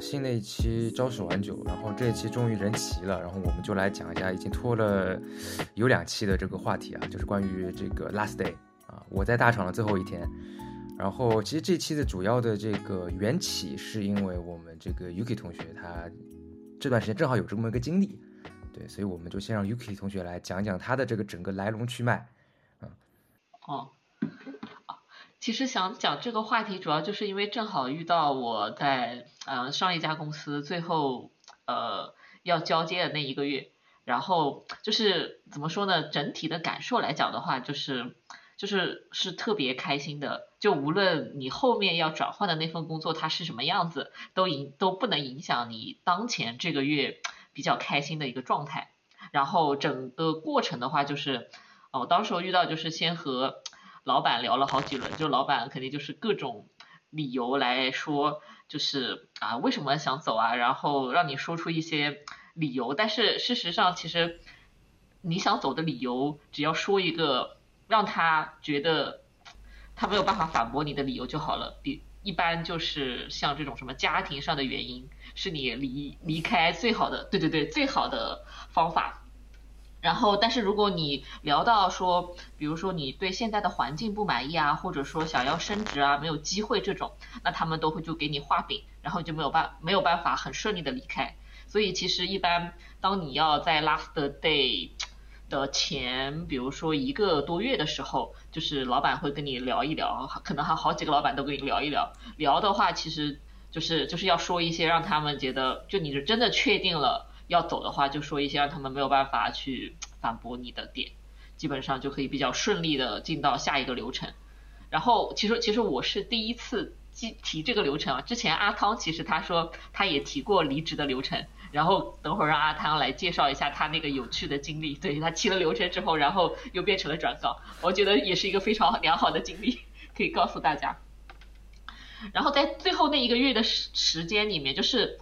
新的一期招手晚九，然后这一期终于人齐了，然后我们就来讲一下已经拖了有两期的这个话题啊，就是关于这个 last day 啊，我在大厂的最后一天。然后其实这期的主要的这个缘起是因为我们这个 Yuki 同学他这段时间正好有这么一个经历，对，所以我们就先让 Yuki 同学来讲讲他的这个整个来龙去脉，嗯，哦。其实想讲这个话题，主要就是因为正好遇到我在嗯上一家公司最后呃要交接的那一个月，然后就是怎么说呢？整体的感受来讲的话，就是就是是特别开心的。就无论你后面要转换的那份工作它是什么样子，都影都不能影响你当前这个月比较开心的一个状态。然后整个过程的话，就是哦，当时候遇到就是先和。老板聊了好几轮，就老板肯定就是各种理由来说，就是啊为什么想走啊，然后让你说出一些理由。但是事实上，其实你想走的理由，只要说一个让他觉得他没有办法反驳你的理由就好了。比一般就是像这种什么家庭上的原因，是你离离开最好的，对对对，最好的方法。然后，但是如果你聊到说，比如说你对现在的环境不满意啊，或者说想要升职啊，没有机会这种，那他们都会就给你画饼，然后就没有办没有办法很顺利的离开。所以其实一般当你要在 last day 的前，比如说一个多月的时候，就是老板会跟你聊一聊，可能还好几个老板都跟你聊一聊。聊的话，其实就是就是要说一些让他们觉得，就你是真的确定了。要走的话，就说一些让他们没有办法去反驳你的点，基本上就可以比较顺利的进到下一个流程。然后，其实其实我是第一次提提这个流程啊。之前阿汤其实他说他也提过离职的流程，然后等会儿让阿汤来介绍一下他那个有趣的经历。对他提了流程之后，然后又变成了转岗，我觉得也是一个非常良好的经历，可以告诉大家。然后在最后那一个月的时时间里面，就是。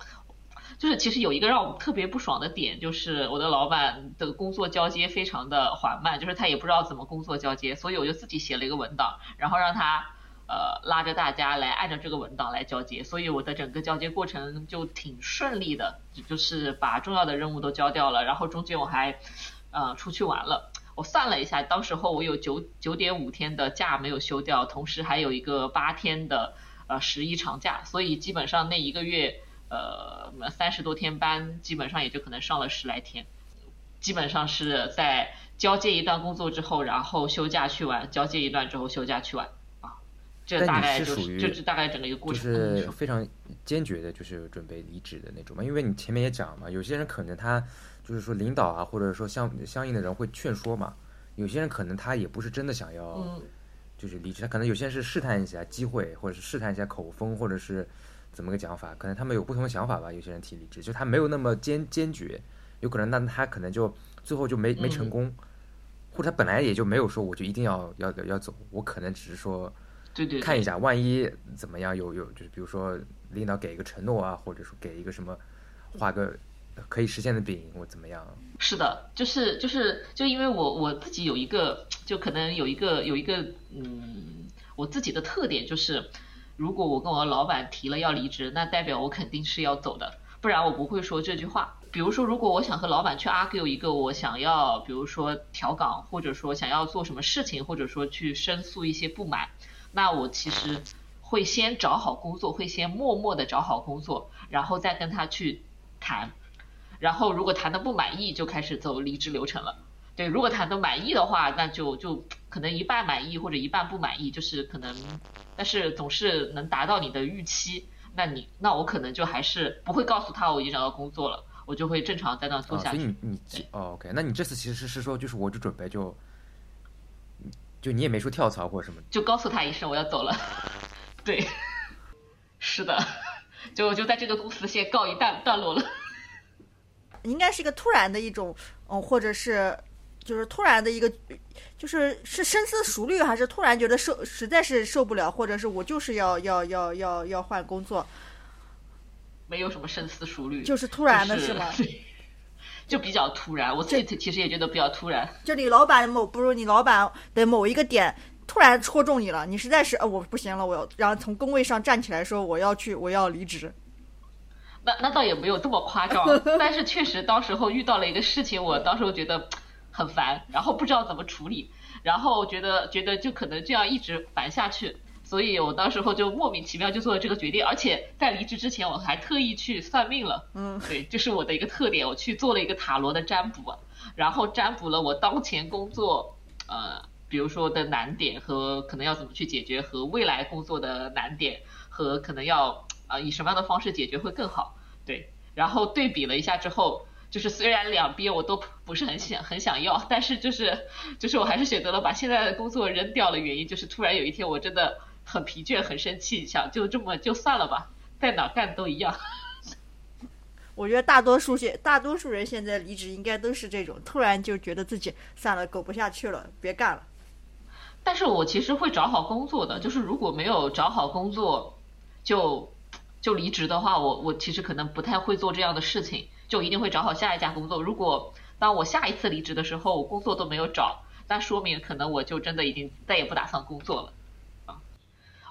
就是其实有一个让我特别不爽的点，就是我的老板的工作交接非常的缓慢，就是他也不知道怎么工作交接，所以我就自己写了一个文档，然后让他呃拉着大家来按照这个文档来交接，所以我的整个交接过程就挺顺利的，就是把重要的任务都交掉了，然后中间我还呃出去玩了，我算了一下，当时候我有九九点五天的假没有休掉，同时还有一个八天的呃十一长假，所以基本上那一个月。呃，三十多天班，基本上也就可能上了十来天，基本上是在交接一段工作之后，然后休假去玩，交接一段之后休假去玩啊。这大概就是就是大概整个一个过程。就是非常坚决的，就是准备离职的那种嘛。因为你前面也讲嘛，有些人可能他就是说领导啊，或者说相相应的人会劝说嘛。有些人可能他也不是真的想要，就是离职，他可能有些人是试探一下机会，或者是试探一下口风，或者是。怎么个讲法？可能他们有不同的想法吧。有些人提离职，就他没有那么坚坚决，有可能那他可能就最后就没没成功，或者他本来也就没有说我就一定要要要走，我可能只是说，对对，看一下万一怎么样，有有就是比如说领导给一个承诺啊，或者说给一个什么画个可以实现的饼，我怎么样？是的，就是就是就因为我我自己有一个就可能有一个有一个嗯，我自己的特点就是。如果我跟我老板提了要离职，那代表我肯定是要走的，不然我不会说这句话。比如说，如果我想和老板去 argue 一个我想要，比如说调岗，或者说想要做什么事情，或者说去申诉一些不满，那我其实会先找好工作，会先默默的找好工作，然后再跟他去谈。然后如果谈的不满意，就开始走离职流程了。对，如果谈的满意的话，那就就可能一半满意或者一半不满意，就是可能。但是总是能达到你的预期，那你那我可能就还是不会告诉他我已经找到工作了，我就会正常在那做下去。所以你你哦，OK，那你这次其实是说就是我就准备就，就你也没说跳槽或者什么，就告诉他一声我要走了。对，是的，就就在这个公司先告一段段落了。应该是一个突然的一种，嗯，或者是。就是突然的一个，就是是深思熟虑，还是突然觉得受实在是受不了，或者是我就是要要要要要换工作，没有什么深思熟虑，就是突然的是吗？就比较突然，我自己其实也觉得比较突然。就你老板某不如你老板的某一个点突然戳中你了，你实在是呃我不行了，我要然后从工位上站起来说我要去我要离职。那那倒也没有这么夸张，但是确实当时候遇到了一个事情，我当时候觉得很烦，然后不知道怎么处理，然后觉得觉得就可能这样一直烦下去，所以我当时候就莫名其妙就做了这个决定，而且在离职之前我还特意去算命了，嗯，对，这是我的一个特点，我去做了一个塔罗的占卜，然后占卜了我当前工作，呃，比如说的难点和可能要怎么去解决，和未来工作的难点和可能要。啊，以什么样的方式解决会更好？对，然后对比了一下之后，就是虽然两边我都不是很想很想要，但是就是就是我还是选择了把现在的工作扔掉的。原因就是突然有一天我真的很疲倦、很生气，想就这么就算了吧，在哪干都一样。我觉得大多数现大多数人现在离职应该都是这种，突然就觉得自己算了，苟不下去了，别干了。但是我其实会找好工作的，就是如果没有找好工作，就。就离职的话，我我其实可能不太会做这样的事情，就一定会找好下一家工作。如果当我下一次离职的时候，我工作都没有找，那说明可能我就真的已经再也不打算工作了。啊，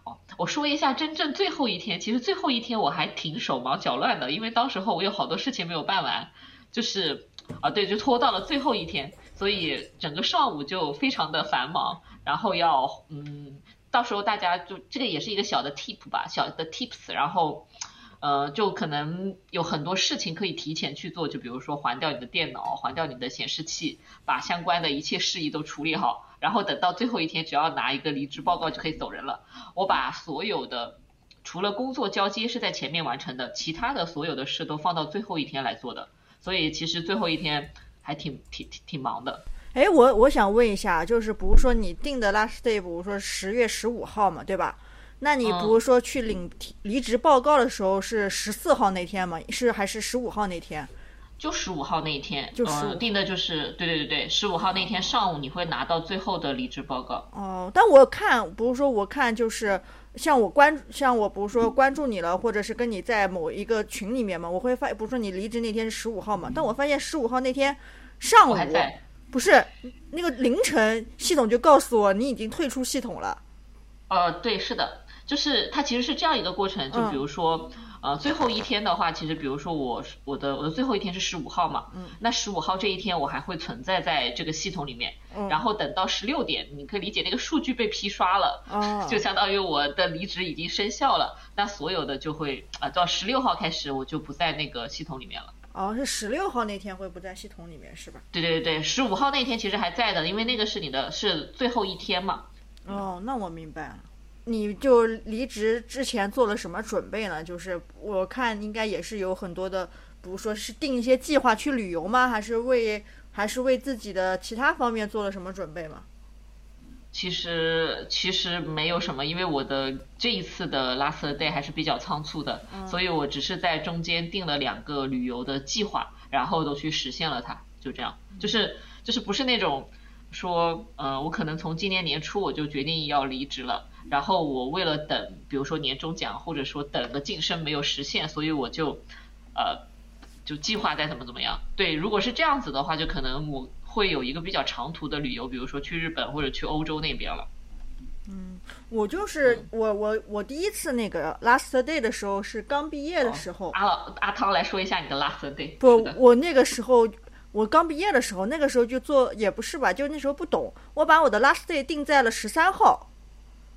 哦，我说一下真正最后一天，其实最后一天我还挺手忙脚乱的，因为当时候我有好多事情没有办完，就是啊对，就拖到了最后一天，所以整个上午就非常的繁忙，然后要嗯。到时候大家就这个也是一个小的 tip 吧，小的 tips，然后，呃，就可能有很多事情可以提前去做，就比如说还掉你的电脑，还掉你的显示器，把相关的一切事宜都处理好，然后等到最后一天，只要拿一个离职报告就可以走人了。我把所有的除了工作交接是在前面完成的，其他的所有的事都放到最后一天来做的，所以其实最后一天还挺挺挺忙的。哎，我我想问一下，就是比如说你定的 last day，比如说十月十五号嘛，对吧？那你比如说去领离职报告的时候是十四号那天吗？是还是十五号那天？就十五号那一天，就是定的就是对对对对，十五号那天上午你会拿到最后的离职报告。哦，但我看，比如说我看就是像我关像我比如说关注你了，或者是跟你在某一个群里面嘛，我会发，比如说你离职那天是十五号嘛，但我发现十五号那天上午。还在。不是那个凌晨，系统就告诉我你已经退出系统了。呃，对，是的，就是它其实是这样一个过程。就比如说，呃，最后一天的话，其实比如说我我的我的最后一天是十五号嘛，嗯，那十五号这一天我还会存在在这个系统里面。嗯，然后等到十六点，你可以理解那个数据被批刷了，哦，就相当于我的离职已经生效了。那所有的就会啊，到十六号开始我就不在那个系统里面了。哦，是十六号那天会不在系统里面是吧？对对对对，十五号那天其实还在的，因为那个是你的是最后一天嘛。哦，那我明白了。你就离职之前做了什么准备呢？就是我看应该也是有很多的，比如说是定一些计划去旅游吗？还是为还是为自己的其他方面做了什么准备吗？其实其实没有什么，因为我的这一次的 last day 还是比较仓促的，所以我只是在中间定了两个旅游的计划，然后都去实现了它，就这样，就是就是不是那种说，呃，我可能从今年年初我就决定要离职了，然后我为了等，比如说年终奖或者说等个晋升没有实现，所以我就呃就计划再怎么怎么样。对，如果是这样子的话，就可能我。会有一个比较长途的旅游，比如说去日本或者去欧洲那边了。嗯，我就是我我我第一次那个 last day 的时候是刚毕业的时候。阿老阿汤来说一下你的 last day。不，我那个时候我刚毕业的时候，那个时候就做也不是吧，就那时候不懂，我把我的 last day 定在了十三号。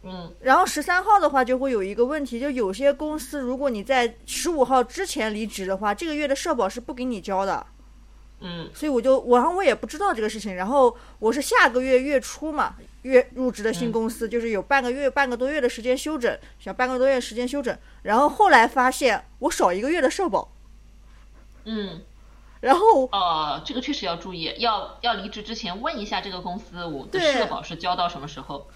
嗯。然后十三号的话就会有一个问题，就有些公司如果你在十五号之前离职的话，这个月的社保是不给你交的。嗯，所以我就我，然后我也不知道这个事情，然后我是下个月月初嘛，月入职的新公司，就是有半个月、半个多月的时间休整，想半个多月时间休整，然后后来发现我少一个月的社保，嗯，然后呃，这个确实要注意，要要离职之前问一下这个公司，我的社保是交到什么时候。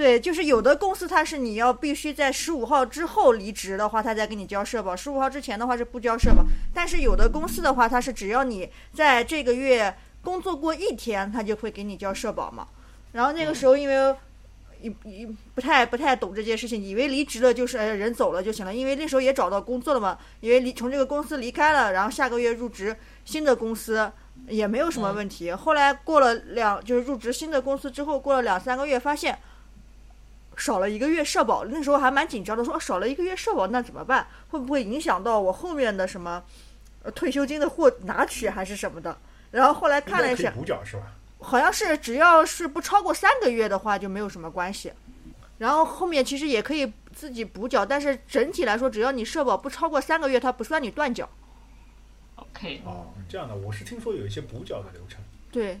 对，就是有的公司它是你要必须在十五号之后离职的话，他再给你交社保；十五号之前的话是不交社保。但是有的公司的话，它是只要你在这个月工作过一天，他就会给你交社保嘛。然后那个时候因为一一不太不太懂这件事情，以为离职了就是人走了就行了，因为那时候也找到工作了嘛，因为离从这个公司离开了，然后下个月入职新的公司也没有什么问题。后来过了两就是入职新的公司之后，过了两三个月发现。少了一个月社保，那时候还蛮紧张的，说少了一个月社保那怎么办？会不会影响到我后面的什么呃退休金的获拿取还是什么的？然后后来看了一下，补缴是吧？好像是只要是不超过三个月的话就没有什么关系。然后后面其实也可以自己补缴，但是整体来说，只要你社保不超过三个月，它不算你断缴。OK。哦，这样的，我是听说有一些补缴的流程。对。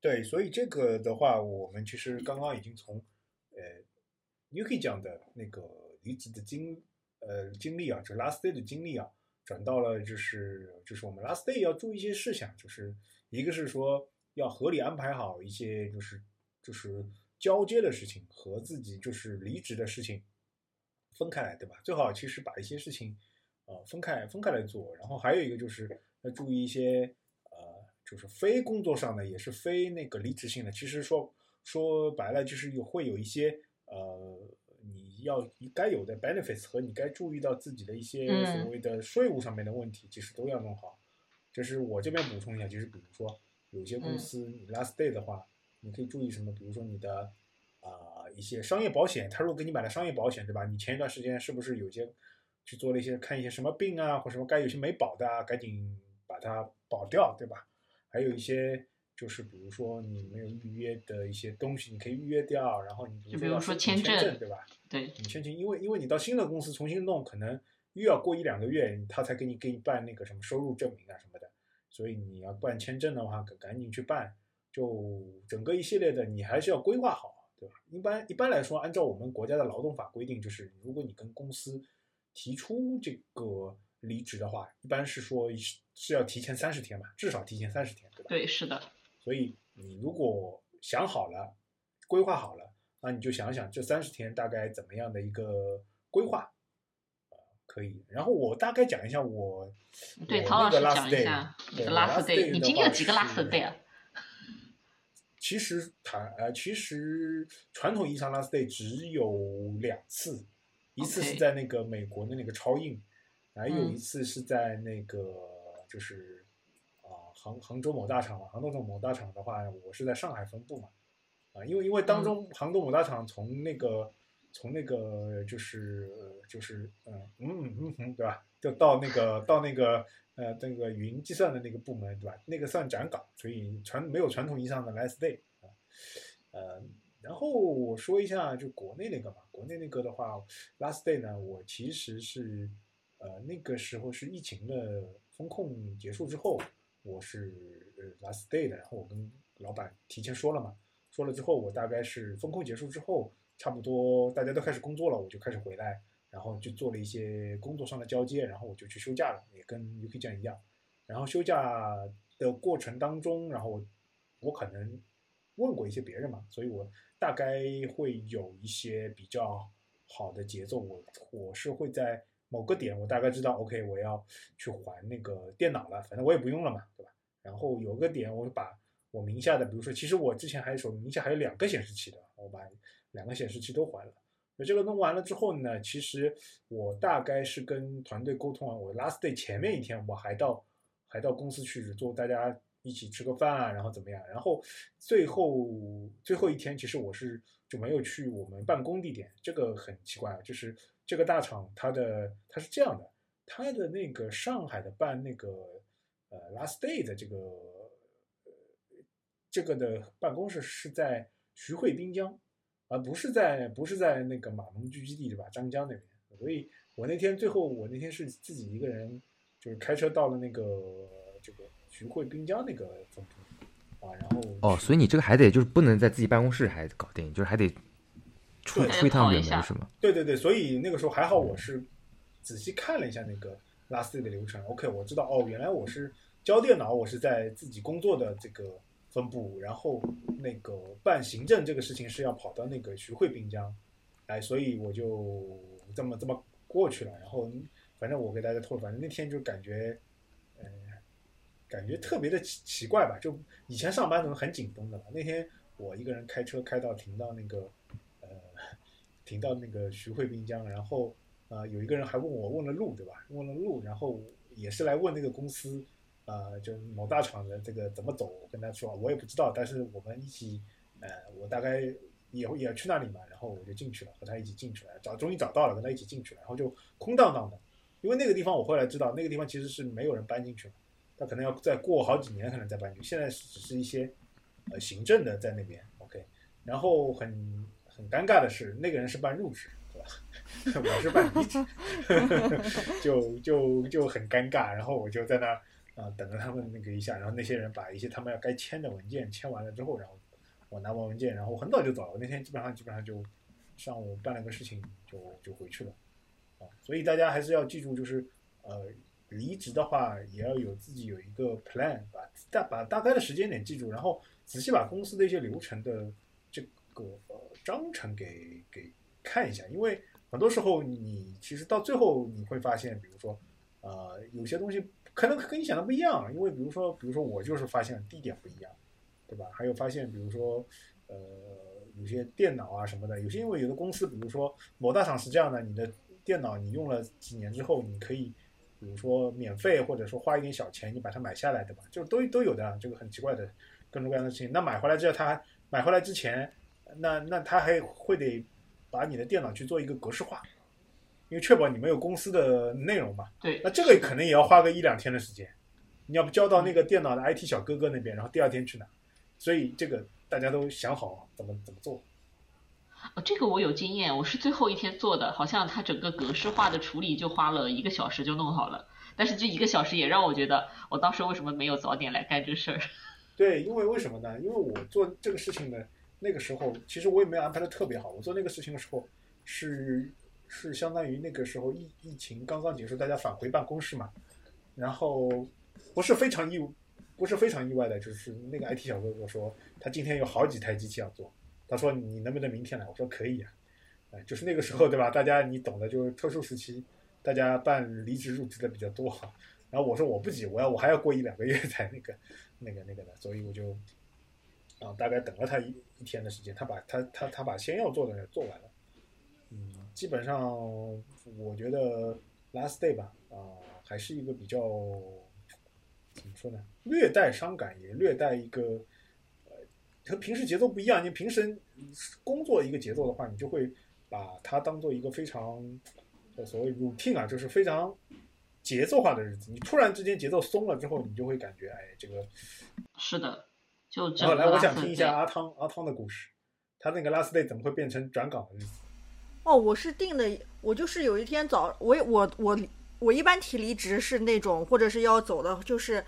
对，所以这个的话，我们其实刚刚已经从呃 uki 讲的那个离职的经呃经历啊，就 last day 的经历啊，转到了就是就是我们 last day 要注意一些事项，就是一个是说要合理安排好一些就是就是交接的事情和自己就是离职的事情分开来，对吧？最好其实把一些事情呃分开分开来做，然后还有一个就是要注意一些。呃就是非工作上的，也是非那个离职性的。其实说说白了，就是有会有一些呃，你要该有的 benefits 和你该注意到自己的一些所谓的税务上面的问题，其实都要弄好。就是我这边补充一下，就是比如说有些公司你 last day 的话，你可以注意什么？比如说你的啊一些商业保险，他如果给你买了商业保险，对吧？你前一段时间是不是有些去做了一些看一些什么病啊，或什么该有些没保的啊，赶紧把它保掉，对吧？还有一些就是，比如说你没有预约的一些东西，你可以预约掉。然后你比如说签证，对吧？对，你签证，因为因为你到新的公司重新弄，可能又要过一两个月，他才给你给你办那个什么收入证明啊什么的。所以你要办签证的话，赶赶紧去办。就整个一系列的，你还是要规划好，对吧？一般一般来说，按照我们国家的劳动法规定，就是如果你跟公司提出这个。离职的话，一般是说是要提前三十天吧，至少提前三十天，对吧？对，是的。所以你如果想好了，规划好了，那你就想想这三十天大概怎么样的一个规划，可以。然后我大概讲一下我对陶老师讲一下你的 last day，你今天有几个 last day 啊？其实谈呃，其实传统意义上 last day 只有两次，一次是在那个美国的那个超印。还有一次是在那个，就是啊杭杭州某大厂嘛，杭州某大厂的话，我是在上海分部嘛，啊，因为因为当中杭州某大厂从那个从那个就是就是嗯嗯嗯嗯对吧，就到那个到那个呃那个云计算的那个部门对吧，那个算展岗，所以传没有传统意义上的 last day 啊，呃，然后我说一下就国内那个嘛，国内那个的话 last day 呢，我其实是。呃，那个时候是疫情的风控结束之后，我是呃 last day 的，然后我跟老板提前说了嘛，说了之后，我大概是风控结束之后，差不多大家都开始工作了，我就开始回来，然后就做了一些工作上的交接，然后我就去休假了，也跟 UK 酱一样，然后休假的过程当中，然后我可能问过一些别人嘛，所以我大概会有一些比较好的节奏，我我是会在。某个点我大概知道，OK，我要去还那个电脑了，反正我也不用了嘛，对吧？然后有个点，我把我名下的，比如说，其实我之前还有手名下还有两个显示器的，我把两个显示器都还了。那这个弄完了之后呢，其实我大概是跟团队沟通完，我 last day 前面一天我还到还到公司去做，大家一起吃个饭啊，然后怎么样？然后最后最后一天，其实我是就没有去我们办公地点，这个很奇怪啊，就是。这个大厂，它的它是这样的，它的那个上海的办那个呃 last day 的这个呃这个的办公室是在徐汇滨江，而不是在不是在那个马龙聚集地对吧？张江那边。所以我那天最后我那天是自己一个人，就是开车到了那个这个徐汇滨江那个总部啊，然后哦，所以你这个还得就是不能在自己办公室还搞定，就是还得。出出一趟远门是吗？对对对，所以那个时候还好，我是仔细看了一下那个 last day 的流程。OK，我知道哦，原来我是交电脑，我是在自己工作的这个分部，然后那个办行政这个事情是要跑到那个徐汇滨江，哎，所以我就这么这么过去了。然后反正我给大家透露，反正那天就感觉，呃，感觉特别的奇奇怪吧？就以前上班都是很紧绷的嘛，那天我一个人开车开到停到那个。停到那个徐汇滨江，然后啊，有一个人还问我问了路，对吧？问了路，然后也是来问那个公司，啊，就某大厂的这个怎么走。我跟他说，我也不知道，但是我们一起，呃，我大概也也去那里嘛，然后我就进去了，和他一起进去了，找终于找到了，跟他一起进去了，然后就空荡荡的，因为那个地方我后来知道，那个地方其实是没有人搬进去了，他可能要再过好几年可能再搬进去，现在只是一些呃行政的在那边，OK，然后很很尴尬的是，那个人是办入职，对吧？我是办离职，就就就很尴尬，然后我就在那啊等着他们那个一下，然后那些人把一些他们要该签的文件签完了之后，然后。我拿完文件，然后我很早就走了。那天基本上基本上就上午办了个事情，就就回去了。啊，所以大家还是要记住，就是呃，离职的话也要有自己有一个 plan，把大把大概的时间点记住，然后仔细把公司的一些流程的这个章程给给看一下。因为很多时候你其实到最后你会发现，比如说呃有些东西可能跟你想的不一样，因为比如说比如说我就是发现地点不一样。对吧？还有发现，比如说，呃，有些电脑啊什么的，有些因为有的公司，比如说某大厂是这样的，你的电脑你用了几年之后，你可以，比如说免费或者说花一点小钱，你把它买下来，对吧？就都都有的，这个很奇怪的各种各样的事情。那买回来之后，他买回来之前，那那他还会得把你的电脑去做一个格式化，因为确保你没有公司的内容嘛。对。那这个可能也要花个一两天的时间，你要不交到那个电脑的 IT 小哥哥那边，然后第二天去拿。所以这个大家都想好怎么怎么做。哦，这个我有经验，我是最后一天做的，好像它整个格式化的处理就花了一个小时就弄好了。但是这一个小时也让我觉得，我当时为什么没有早点来干这事儿？对，因为为什么呢？因为我做这个事情的那个时候，其实我也没有安排的特别好。我做那个事情的时候，是是相当于那个时候疫疫情刚刚结束，大家返回办公室嘛，然后不是非常意。不是非常意外的，就是那个 IT 小哥哥说他今天有好几台机器要做，他说你能不能明天来？我说可以啊，哎，就是那个时候对吧？大家你懂的，就是特殊时期，大家办离职入职的比较多哈。然后我说我不急，我要我还要过一两个月才那个那个那个的，所以我就啊大概等了他一一天的时间，他把他他他把先要做的做完了，嗯，基本上我觉得 last day 吧啊还是一个比较。怎么说呢？略带伤感，也略带一个，呃，和平时节奏不一样。你平时工作一个节奏的话，你就会把它当做一个非常，所谓 routine 啊，就是非常节奏化的日子。你突然之间节奏松了之后，你就会感觉，哎，这个是的，就然后来，我想听一下阿汤阿汤的故事，他那个 last day 怎么会变成转岗的日子？哦，我是定的，我就是有一天早，我我我。我一般提离职是那种，或者是要走的，就是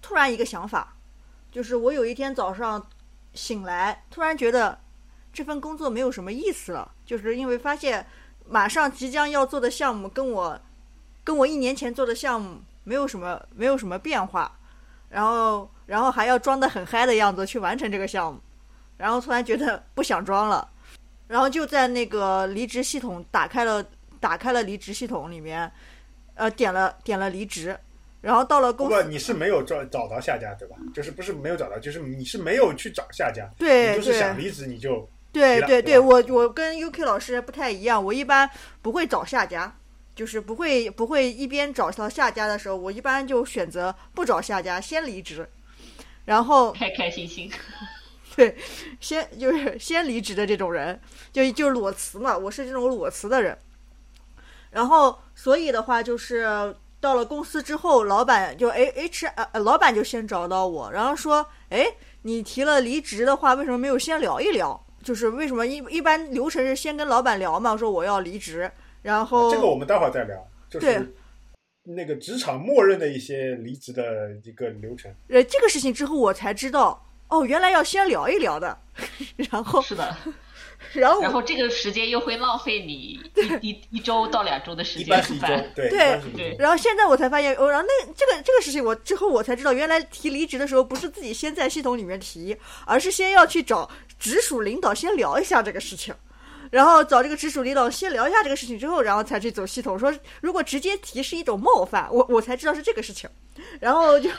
突然一个想法，就是我有一天早上醒来，突然觉得这份工作没有什么意思了，就是因为发现马上即将要做的项目跟我跟我一年前做的项目没有什么没有什么变化，然后然后还要装的很嗨的样子去完成这个项目，然后突然觉得不想装了，然后就在那个离职系统打开了打开了离职系统里面。呃，点了点了离职，然后到了公司。不，你是没有找找到下家对吧？就是不是没有找到，就是你是没有去找下家。对，就是想离职你就。对对对，我我跟 UK 老师不太一样，我一般不会找下家，就是不会不会一边找到下家的时候，我一般就选择不找下家，先离职，然后开开心心。对，先就是先离职的这种人，就就裸辞嘛，我是这种裸辞的人。然后，所以的话，就是到了公司之后，老板就 A H 呃，老板就先找到我，然后说：“哎，你提了离职的话，为什么没有先聊一聊？就是为什么一一般流程是先跟老板聊嘛，说我要离职，然后这个我们待会儿再聊，就是那个职场默认的一些离职的一个流程。呃，这个事情之后我才知道，哦，原来要先聊一聊的，然后是的。”然后，然后这个时间又会浪费你 一一一周到两周的时间。一般是一周，对对对。然后现在我才发现，哦，然后那这个这个事情，我之后我才知道，原来提离职的时候不是自己先在系统里面提，而是先要去找直属领导先聊一下这个事情，然后找这个直属领导先聊一下这个事情之后，然后才去走系统。说如果直接提是一种冒犯，我我才知道是这个事情。然后就，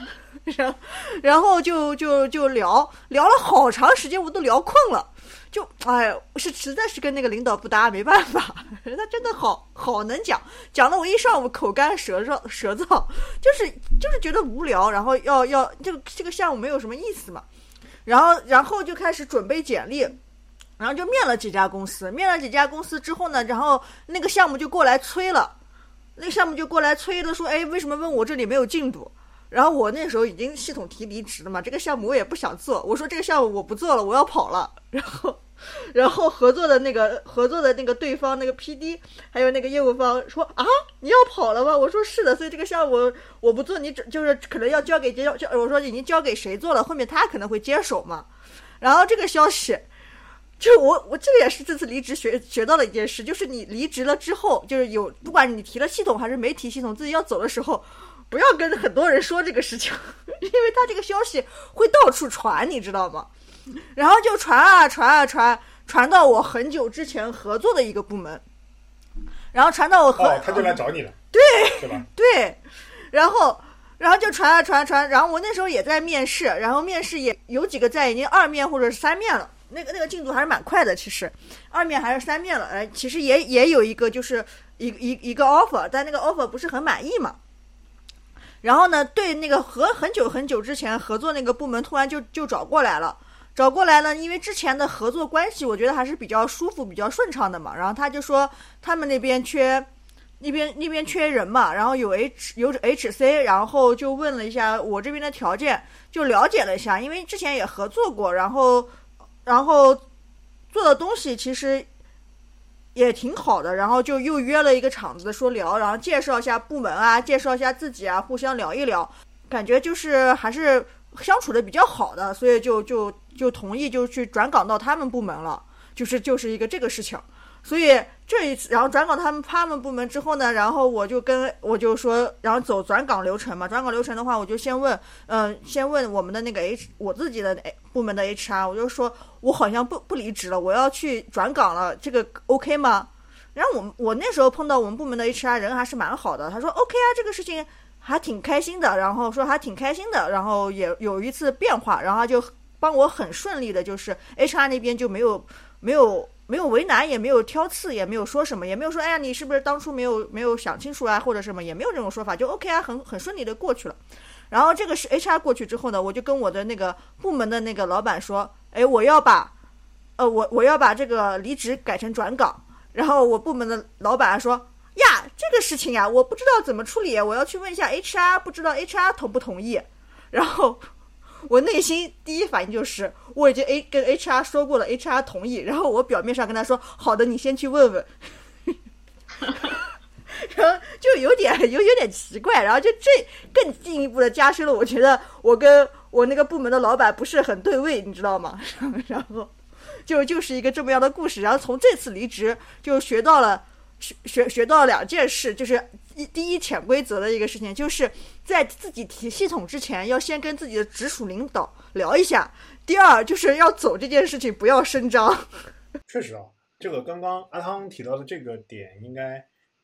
然然后就就就聊聊了好长时间，我都聊困了。就哎，是实在是跟那个领导不搭，没办法。他真的好好能讲，讲的我一上午口干舌燥，舌燥，就是就是觉得无聊，然后要要这个这个项目没有什么意思嘛。然后然后就开始准备简历，然后就面了几家公司，面了几家公司之后呢，然后那个项目就过来催了，那个项目就过来催了，说，哎，为什么问我这里没有进度？然后我那时候已经系统提离职了嘛，这个项目我也不想做，我说这个项目我不做了，我要跑了。然后，然后合作的那个合作的那个对方那个 PD 还有那个业务方说啊，你要跑了吗？我说是的，所以这个项目我不做，你只就是可能要交给接交，我说已经交给谁做了，后面他可能会接手嘛。然后这个消息。就我我这个也是这次离职学学到了一件事，就是你离职了之后，就是有不管你提了系统还是没提系统，自己要走的时候，不要跟很多人说这个事情，因为他这个消息会到处传，你知道吗？然后就传啊传啊传，传到我很久之前合作的一个部门，然后传到我哦，他就来找你了，对？对，然后然后就传啊传传，然后我那时候也在面试，然后面试也有几个在已经二面或者是三面了。那个那个进度还是蛮快的，其实二面还是三面了，哎，其实也也有一个就是一一一个 offer，但那个 offer 不是很满意嘛。然后呢，对那个和很久很久之前合作那个部门突然就就找过来了，找过来呢，因为之前的合作关系我觉得还是比较舒服、比较顺畅的嘛。然后他就说他们那边缺那边那边缺人嘛，然后有 H 有 HC，然后就问了一下我这边的条件，就了解了一下，因为之前也合作过，然后。然后做的东西其实也挺好的，然后就又约了一个场子说聊，然后介绍一下部门啊，介绍一下自己啊，互相聊一聊，感觉就是还是相处的比较好的，所以就就就同意就去转岗到他们部门了，就是就是一个这个事情。所以这一次，然后转岗他们他们部门之后呢，然后我就跟我就说，然后走转岗流程嘛。转岗流程的话，我就先问，嗯，先问我们的那个 H 我自己的部门的 HR，我就说我好像不不离职了，我要去转岗了，这个 OK 吗？然后我我那时候碰到我们部门的 HR 人还是蛮好的，他说 OK 啊，这个事情还挺开心的，然后说还挺开心的，然后也有一次变化，然后就帮我很顺利的，就是 HR 那边就没有没有。没有为难，也没有挑刺，也没有说什么，也没有说，哎呀，你是不是当初没有没有想清楚啊，或者什么，也没有这种说法，就 OK 啊，很很顺利的过去了。然后这个是 HR 过去之后呢，我就跟我的那个部门的那个老板说，哎，我要把，呃，我我要把这个离职改成转岗。然后我部门的老板说，呀，这个事情呀，我不知道怎么处理，我要去问一下 HR，不知道 HR 同不同意。然后。我内心第一反应就是我已经 A 跟 HR 说过了，HR 同意。然后我表面上跟他说：“好的，你先去问问。”然后就有点有有点奇怪，然后就这更进一步的加深了，我觉得我跟我那个部门的老板不是很对位，你知道吗？然后就就是一个这么样的故事。然后从这次离职就学到了学学学到两件事，就是。一第一潜规则的一个事情，就是在自己提系统之前，要先跟自己的直属领导聊一下。第二，就是要走这件事情，不要声张。确实啊，这个刚刚阿汤提到的这个点，应该，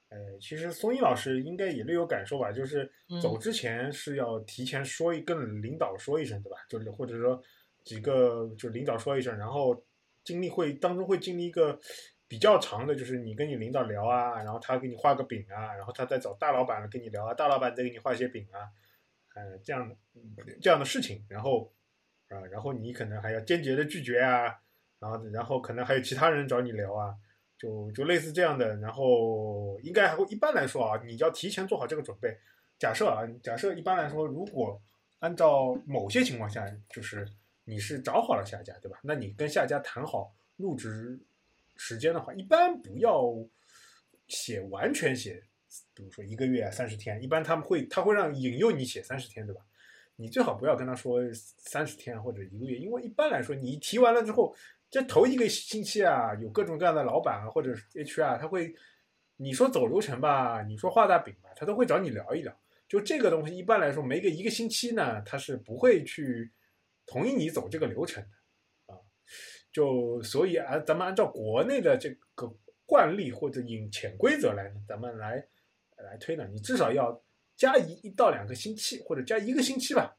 呃，其实松一老师应该也略有感受吧？就是走之前是要提前说一跟领导说一声，对吧？就是或者说几个就领导说一声，然后经历会当中会经历一个。比较长的就是你跟你领导聊啊，然后他给你画个饼啊，然后他再找大老板跟你聊啊，大老板再给你画些饼啊，呃，这样的这样的事情，然后啊，然后你可能还要坚决的拒绝啊，然后然后可能还有其他人找你聊啊，就就类似这样的，然后应该还会一般来说啊，你要提前做好这个准备。假设啊，假设一般来说，如果按照某些情况下，就是你是找好了下家，对吧？那你跟下家谈好入职。时间的话，一般不要写完全写，比如说一个月三十天，一般他们会他会让引诱你写三十天，对吧？你最好不要跟他说三十天或者一个月，因为一般来说你提完了之后，这头一个星期啊，有各种各样的老板啊或者 HR，他会你说走流程吧，你说画大饼吧，他都会找你聊一聊。就这个东西，一般来说没个一个星期呢，他是不会去同意你走这个流程的。就所以啊，咱们按照国内的这个惯例或者引潜规则来，咱们来来推呢，你至少要加一一到两个星期，或者加一个星期吧。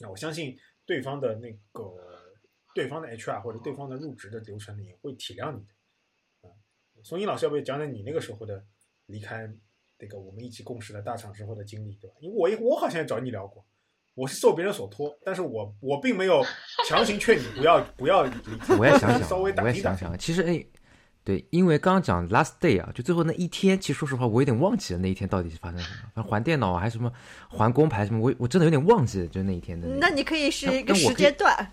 那我相信对方的那个对方的 HR 或者对方的入职的流程也会体谅你的。啊，松英老师要不要讲讲你那个时候的离开那个我们一起共事的大厂时候的经历，对吧？因为我我好像也找你聊过，我是受别人所托，但是我我并没有强行劝你不要不要离开。我也想想，稍微打我也听打听。想想，其实哎，对，因为刚刚讲 last day 啊，就最后那一天，其实说实话，我有点忘记了那一天到底是发生什么，反正还电脑啊还是什么还工牌什么，我我真的有点忘记了，就那一天的个。那你可以是一个时间段，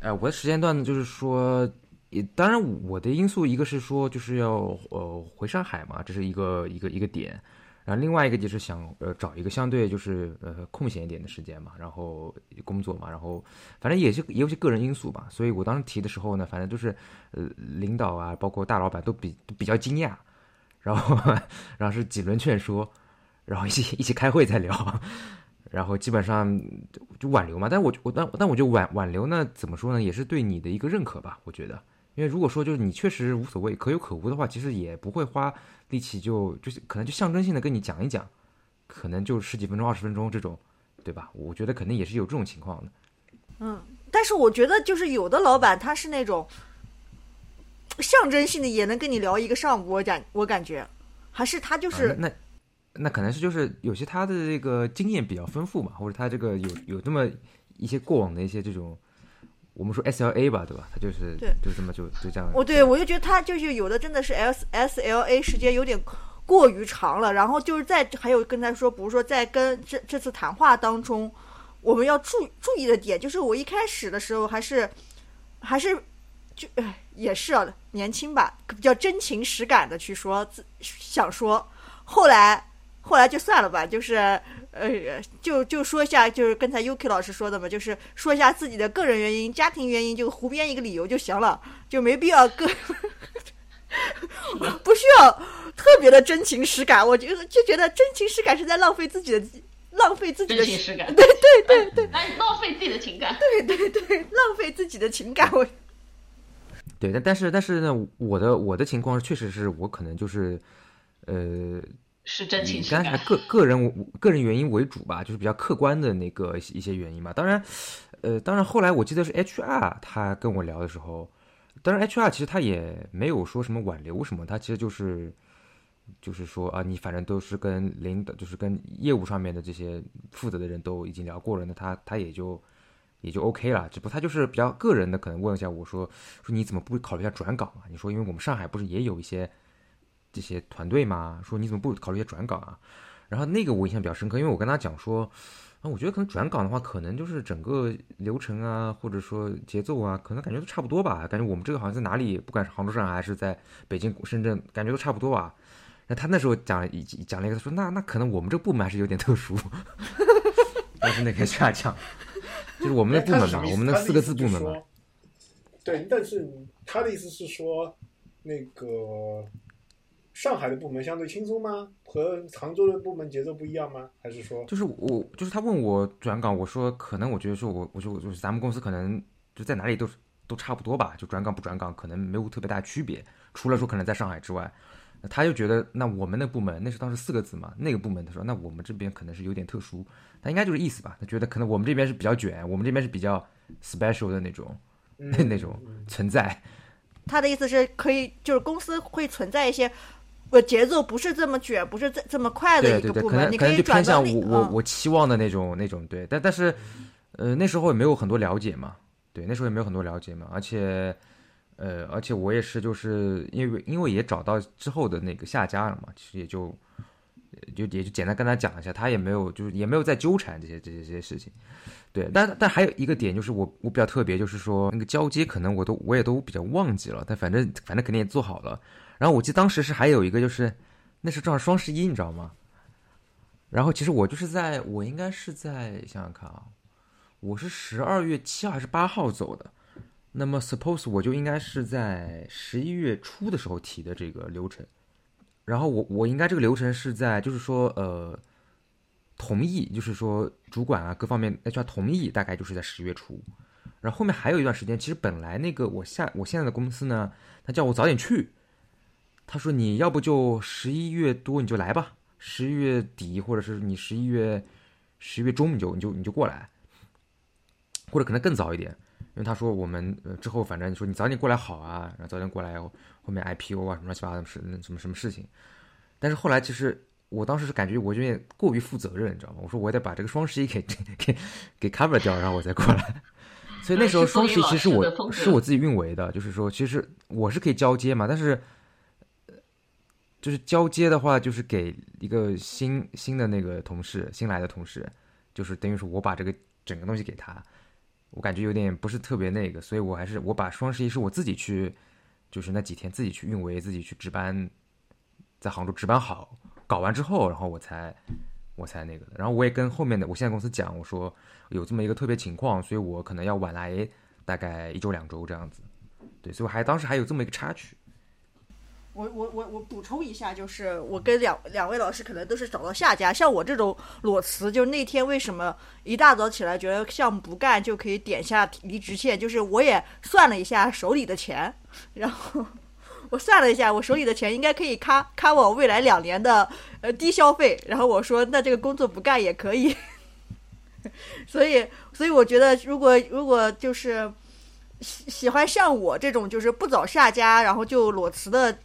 哎，我的时间段呢，就是说，也当然我的因素一个是说就是要呃回上海嘛，这是一个一个一个点，然后另外一个就是想呃找一个相对就是呃空闲一点的时间嘛，然后工作嘛，然后反正也是也有些个人因素吧，所以我当时提的时候呢，反正就是呃领导啊，包括大老板都比都比较惊讶，然后然后是几轮劝说，然后一起一起开会再聊。然后基本上就挽留嘛，但我我但但我就挽挽留呢，怎么说呢，也是对你的一个认可吧，我觉得，因为如果说就是你确实无所谓，可有可无的话，其实也不会花力气就就是可能就象征性的跟你讲一讲，可能就十几分钟、二十分钟这种，对吧？我觉得肯定也是有这种情况的。嗯，但是我觉得就是有的老板他是那种象征性的也能跟你聊一个上午，我感我感觉还是他就是、啊、那那那可能是就是有些他的这个经验比较丰富嘛，或者他这个有有这么一些过往的一些这种，我们说 SLA 吧，对吧？他就是对就这么就就这样。我对我就觉得他就是有的真的是 S S L A 时间有点过于长了，然后就是在还有跟他说，比如说在跟这这次谈话当中，我们要注注意的点就是我一开始的时候还是还是就哎也是啊年轻吧，比较真情实感的去说自想说，后来后来就算了吧，就是呃就就说一下，就是刚才 Yuki 老师说的嘛，就是说一下自己的个人原因、家庭原因，就胡编一个理由就行了，就没必要个 不需要特别的真情实感，我觉得就觉得真情实感是在浪费自己的浪费自己的真情实感，对对对对 来浪费自己的情感。对对对，浪费自己的情感，我对，但但是但是呢，我的我的情况确实是我可能就是，呃，是真情以实感。刚才个个人个人原因为主吧，就是比较客观的那个一些原因吧。当然，呃，当然后来我记得是 HR 他跟我聊的时候，当然 HR 其实他也没有说什么挽留什么，他其实就是就是说啊，你反正都是跟领导，就是跟业务上面的这些负责的人都已经聊过了，那他他也就。也就 OK 了，只不过他就是比较个人的，可能问一下我说说你怎么不考虑一下转岗啊？你说因为我们上海不是也有一些这些团队嘛，说你怎么不考虑一下转岗啊？然后那个我印象比较深刻，因为我跟他讲说，啊，我觉得可能转岗的话，可能就是整个流程啊，或者说节奏啊，可能感觉都差不多吧。感觉我们这个好像在哪里，不管是杭州、上海还是在北京、深圳，感觉都差不多吧。那他那时候讲了一讲了一个，他说那那可能我们这个部门还是有点特殊。当时那个下降，就是我们的部门嘛，我们那四个字部门嘛。对，但是他的意思是说，那个上海的部门相对轻松吗？和杭州的部门节奏不一样吗？还是说？就是我，就是他问我转岗，我说可能我觉得说我，我说就是咱们公司可能就在哪里都都差不多吧，就转岗不转岗可能没有特别大区别，除了说可能在上海之外。他就觉得，那我们的部门那是当时四个字嘛，那个部门他说，那我们这边可能是有点特殊，他应该就是意思吧，他觉得可能我们这边是比较卷，我们这边是比较 special 的那种，嗯 那那种存在。他的意思是可以，就是公司会存在一些，呃，节奏不是这么卷，不是这这么快的对对对，一个部门，可能可能你以转到另嗯我我我期望的那种那种对，但但是，呃，那时候也没有很多了解嘛，对，那时候也没有很多了解嘛，而且。呃，而且我也是，就是因为因为也找到之后的那个下家了嘛，其实也就就也就简单跟他讲一下，他也没有就是也没有再纠缠这些这些这些事情，对，但但还有一个点就是我我比较特别，就是说那个交接可能我都我也都比较忘记了，但反正反正肯定也做好了。然后我记得当时是还有一个就是那是正好双十一，你知道吗？然后其实我就是在我应该是在想想看啊，我是十二月七号还是八号走的。那么，suppose 我就应该是在十一月初的时候提的这个流程，然后我我应该这个流程是在就是说呃同意，就是说主管啊各方面 HR 同意，大概就是在十月初，然后后面还有一段时间，其实本来那个我下我现在的公司呢，他叫我早点去，他说你要不就十一月多你就来吧，十一月底或者是你十一月十一月中你就你就你就过来，或者可能更早一点。因为他说我们呃之后反正你说你早点过来好啊，然后早点过来后面 IPO 啊什么乱七八糟的事什么什么事情，但是后来其实我当时是感觉我有点过于负责任，你知道吗？我说我得把这个双十一给给给 cover 掉，然后我再过来。所以那时候双十一其实我是我自己运维的，就是说其实我是可以交接嘛，但是就是交接的话，就是给一个新新的那个同事，新来的同事，就是等于说我把这个整个东西给他，我感觉有点不是特别那个，所以我还是我把双十一是我自己去，就是那几天自己去运维，自己去值班，在杭州值班好。搞完之后，然后我才，我才那个的。然后我也跟后面的我现在公司讲，我说有这么一个特别情况，所以我可能要晚来大概一周两周这样子。对，所以我还当时还有这么一个插曲。我我我我补充一下，就是我跟两两位老师可能都是找到下家，像我这种裸辞，就那天为什么一大早起来觉得项目不干就可以点下离职线，就是我也算了一下手里的钱，然后。我算了一下，我手里的钱应该可以卡卡我未来两年的呃低消费。然后我说，那这个工作不干也可以。所以，所以我觉得，如果如果就是喜喜欢像我这种就是不找下家，然后就裸辞的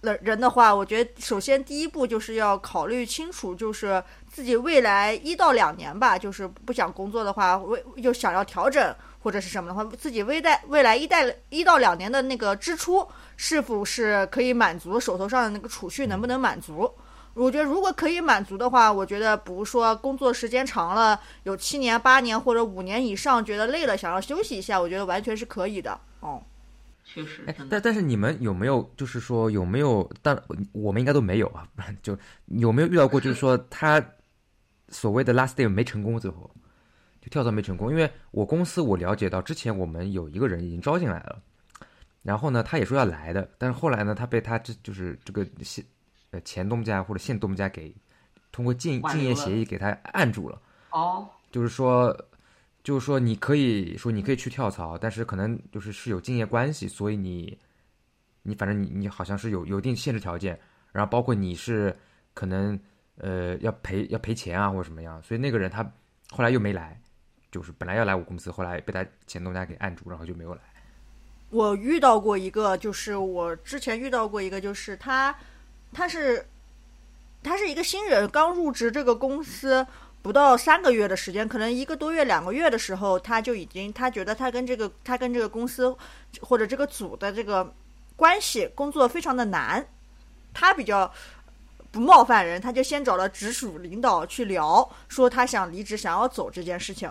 人人的话，我觉得首先第一步就是要考虑清楚，就是自己未来一到两年吧，就是不想工作的话，为又想要调整或者是什么的话，自己未来未来一代一到两年的那个支出。是否是可以满足手头上的那个储蓄能不能满足？我觉得如果可以满足的话，我觉得比如说工作时间长了，有七年、八年或者五年以上，觉得累了想要休息一下，我觉得完全是可以的。哦，确实。但但是你们有没有就是说有没有？但我们应该都没有啊，就有没有遇到过就是说 他所谓的 last day 没成功，最后就跳槽没成功？因为我公司我了解到之前我们有一个人已经招进来了。然后呢，他也说要来的，但是后来呢，他被他这就是这个现呃前东家或者现东家给通过竞竞业协议给他按住了。哦，就是说，就是说你可以说你可以去跳槽，但是可能就是是有竞业关系，所以你你反正你你好像是有有一定限制条件，然后包括你是可能呃要赔要赔钱啊或者什么样，所以那个人他后来又没来，就是本来要来我公司，后来被他前东家给按住，然后就没有来。我遇到过一个，就是我之前遇到过一个，就是他，他是，他是一个新人，刚入职这个公司不到三个月的时间，可能一个多月、两个月的时候，他就已经他觉得他跟这个他跟这个公司或者这个组的这个关系工作非常的难，他比较不冒犯人，他就先找了直属领导去聊，说他想离职，想要走这件事情，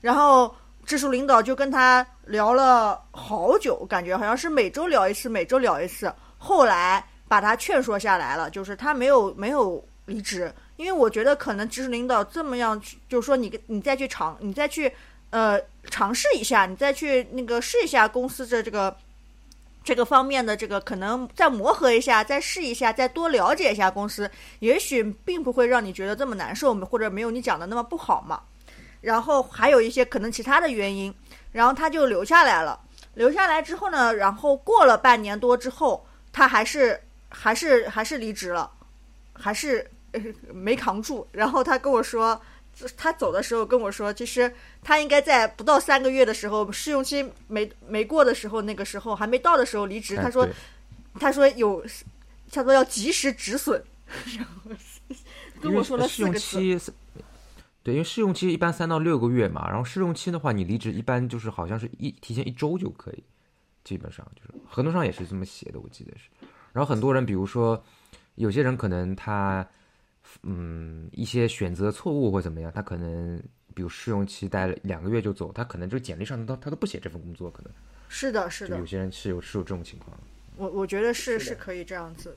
然后。直属领导就跟他聊了好久，感觉好像是每周聊一次，每周聊一次。后来把他劝说下来了，就是他没有没有离职，因为我觉得可能直属领导这么样，就是说你你再去尝，你再去呃尝试一下，你再去那个试一下公司的这个这个方面的这个可能再磨合一下，再试一下，再多了解一下公司，也许并不会让你觉得这么难受，或者没有你讲的那么不好嘛。然后还有一些可能其他的原因，然后他就留下来了。留下来之后呢，然后过了半年多之后，他还是还是还是离职了，还是 没扛住。然后他跟我说，他走的时候跟我说，其实他应该在不到三个月的时候，试用期没没过的时候，那个时候还没到的时候离职。他说，他说有，他说要及时止损，然后跟我说了四个字。对，因为试用期一般三到六个月嘛，然后试用期的话，你离职一般就是好像是一提前一周就可以，基本上就是合同上也是这么写的，我记得是。然后很多人，比如说有些人可能他，嗯，一些选择错误或怎么样，他可能比如试用期待了两个月就走，他可能就简历上他他都不写这份工作，可能是的，是的。有些人是有是有这种情况。我我觉得是是可以这样子，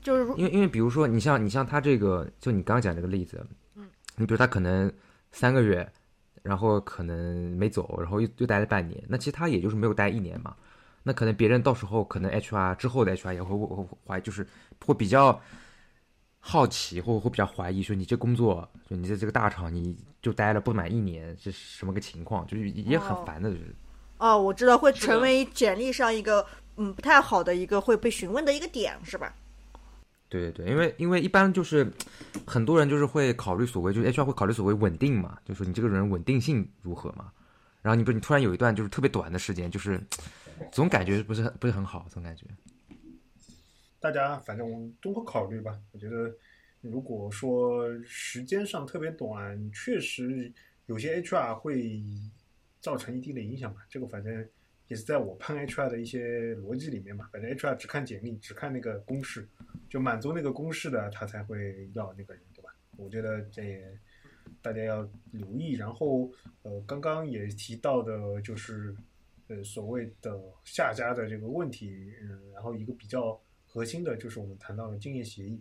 就是因为因为比如说你像你像他这个，就你刚刚讲这个例子。嗯你比如他可能三个月，然后可能没走，然后又又待了半年，那其实他也就是没有待一年嘛。那可能别人到时候可能 HR 之后的 HR 也会会怀就是会比较好奇，或会比较怀疑说你这工作就你在这个大厂你就待了不满一年是什么个情况，就是也很烦的。就是哦，我知道会成为简历上一个嗯不太好的一个会被询问的一个点是吧？对对对，因为因为一般就是很多人就是会考虑所谓就是 HR 会考虑所谓稳定嘛，就说你这个人稳定性如何嘛。然后你不你突然有一段就是特别短的时间，就是总感觉不是很不是很好，总感觉。大家反正综合考虑吧，我觉得如果说时间上特别短，确实有些 HR 会造成一定的影响吧。这个反正也是在我判 HR 的一些逻辑里面嘛。反正 HR 只看简历，只看那个公式，就满足那个公式的，他才会要那个人，对吧？我觉得这也大家要留意。然后呃，刚刚也提到的就是呃所谓的下家的这个问题，嗯，然后一个比较核心的就是我们谈到的竞业协议。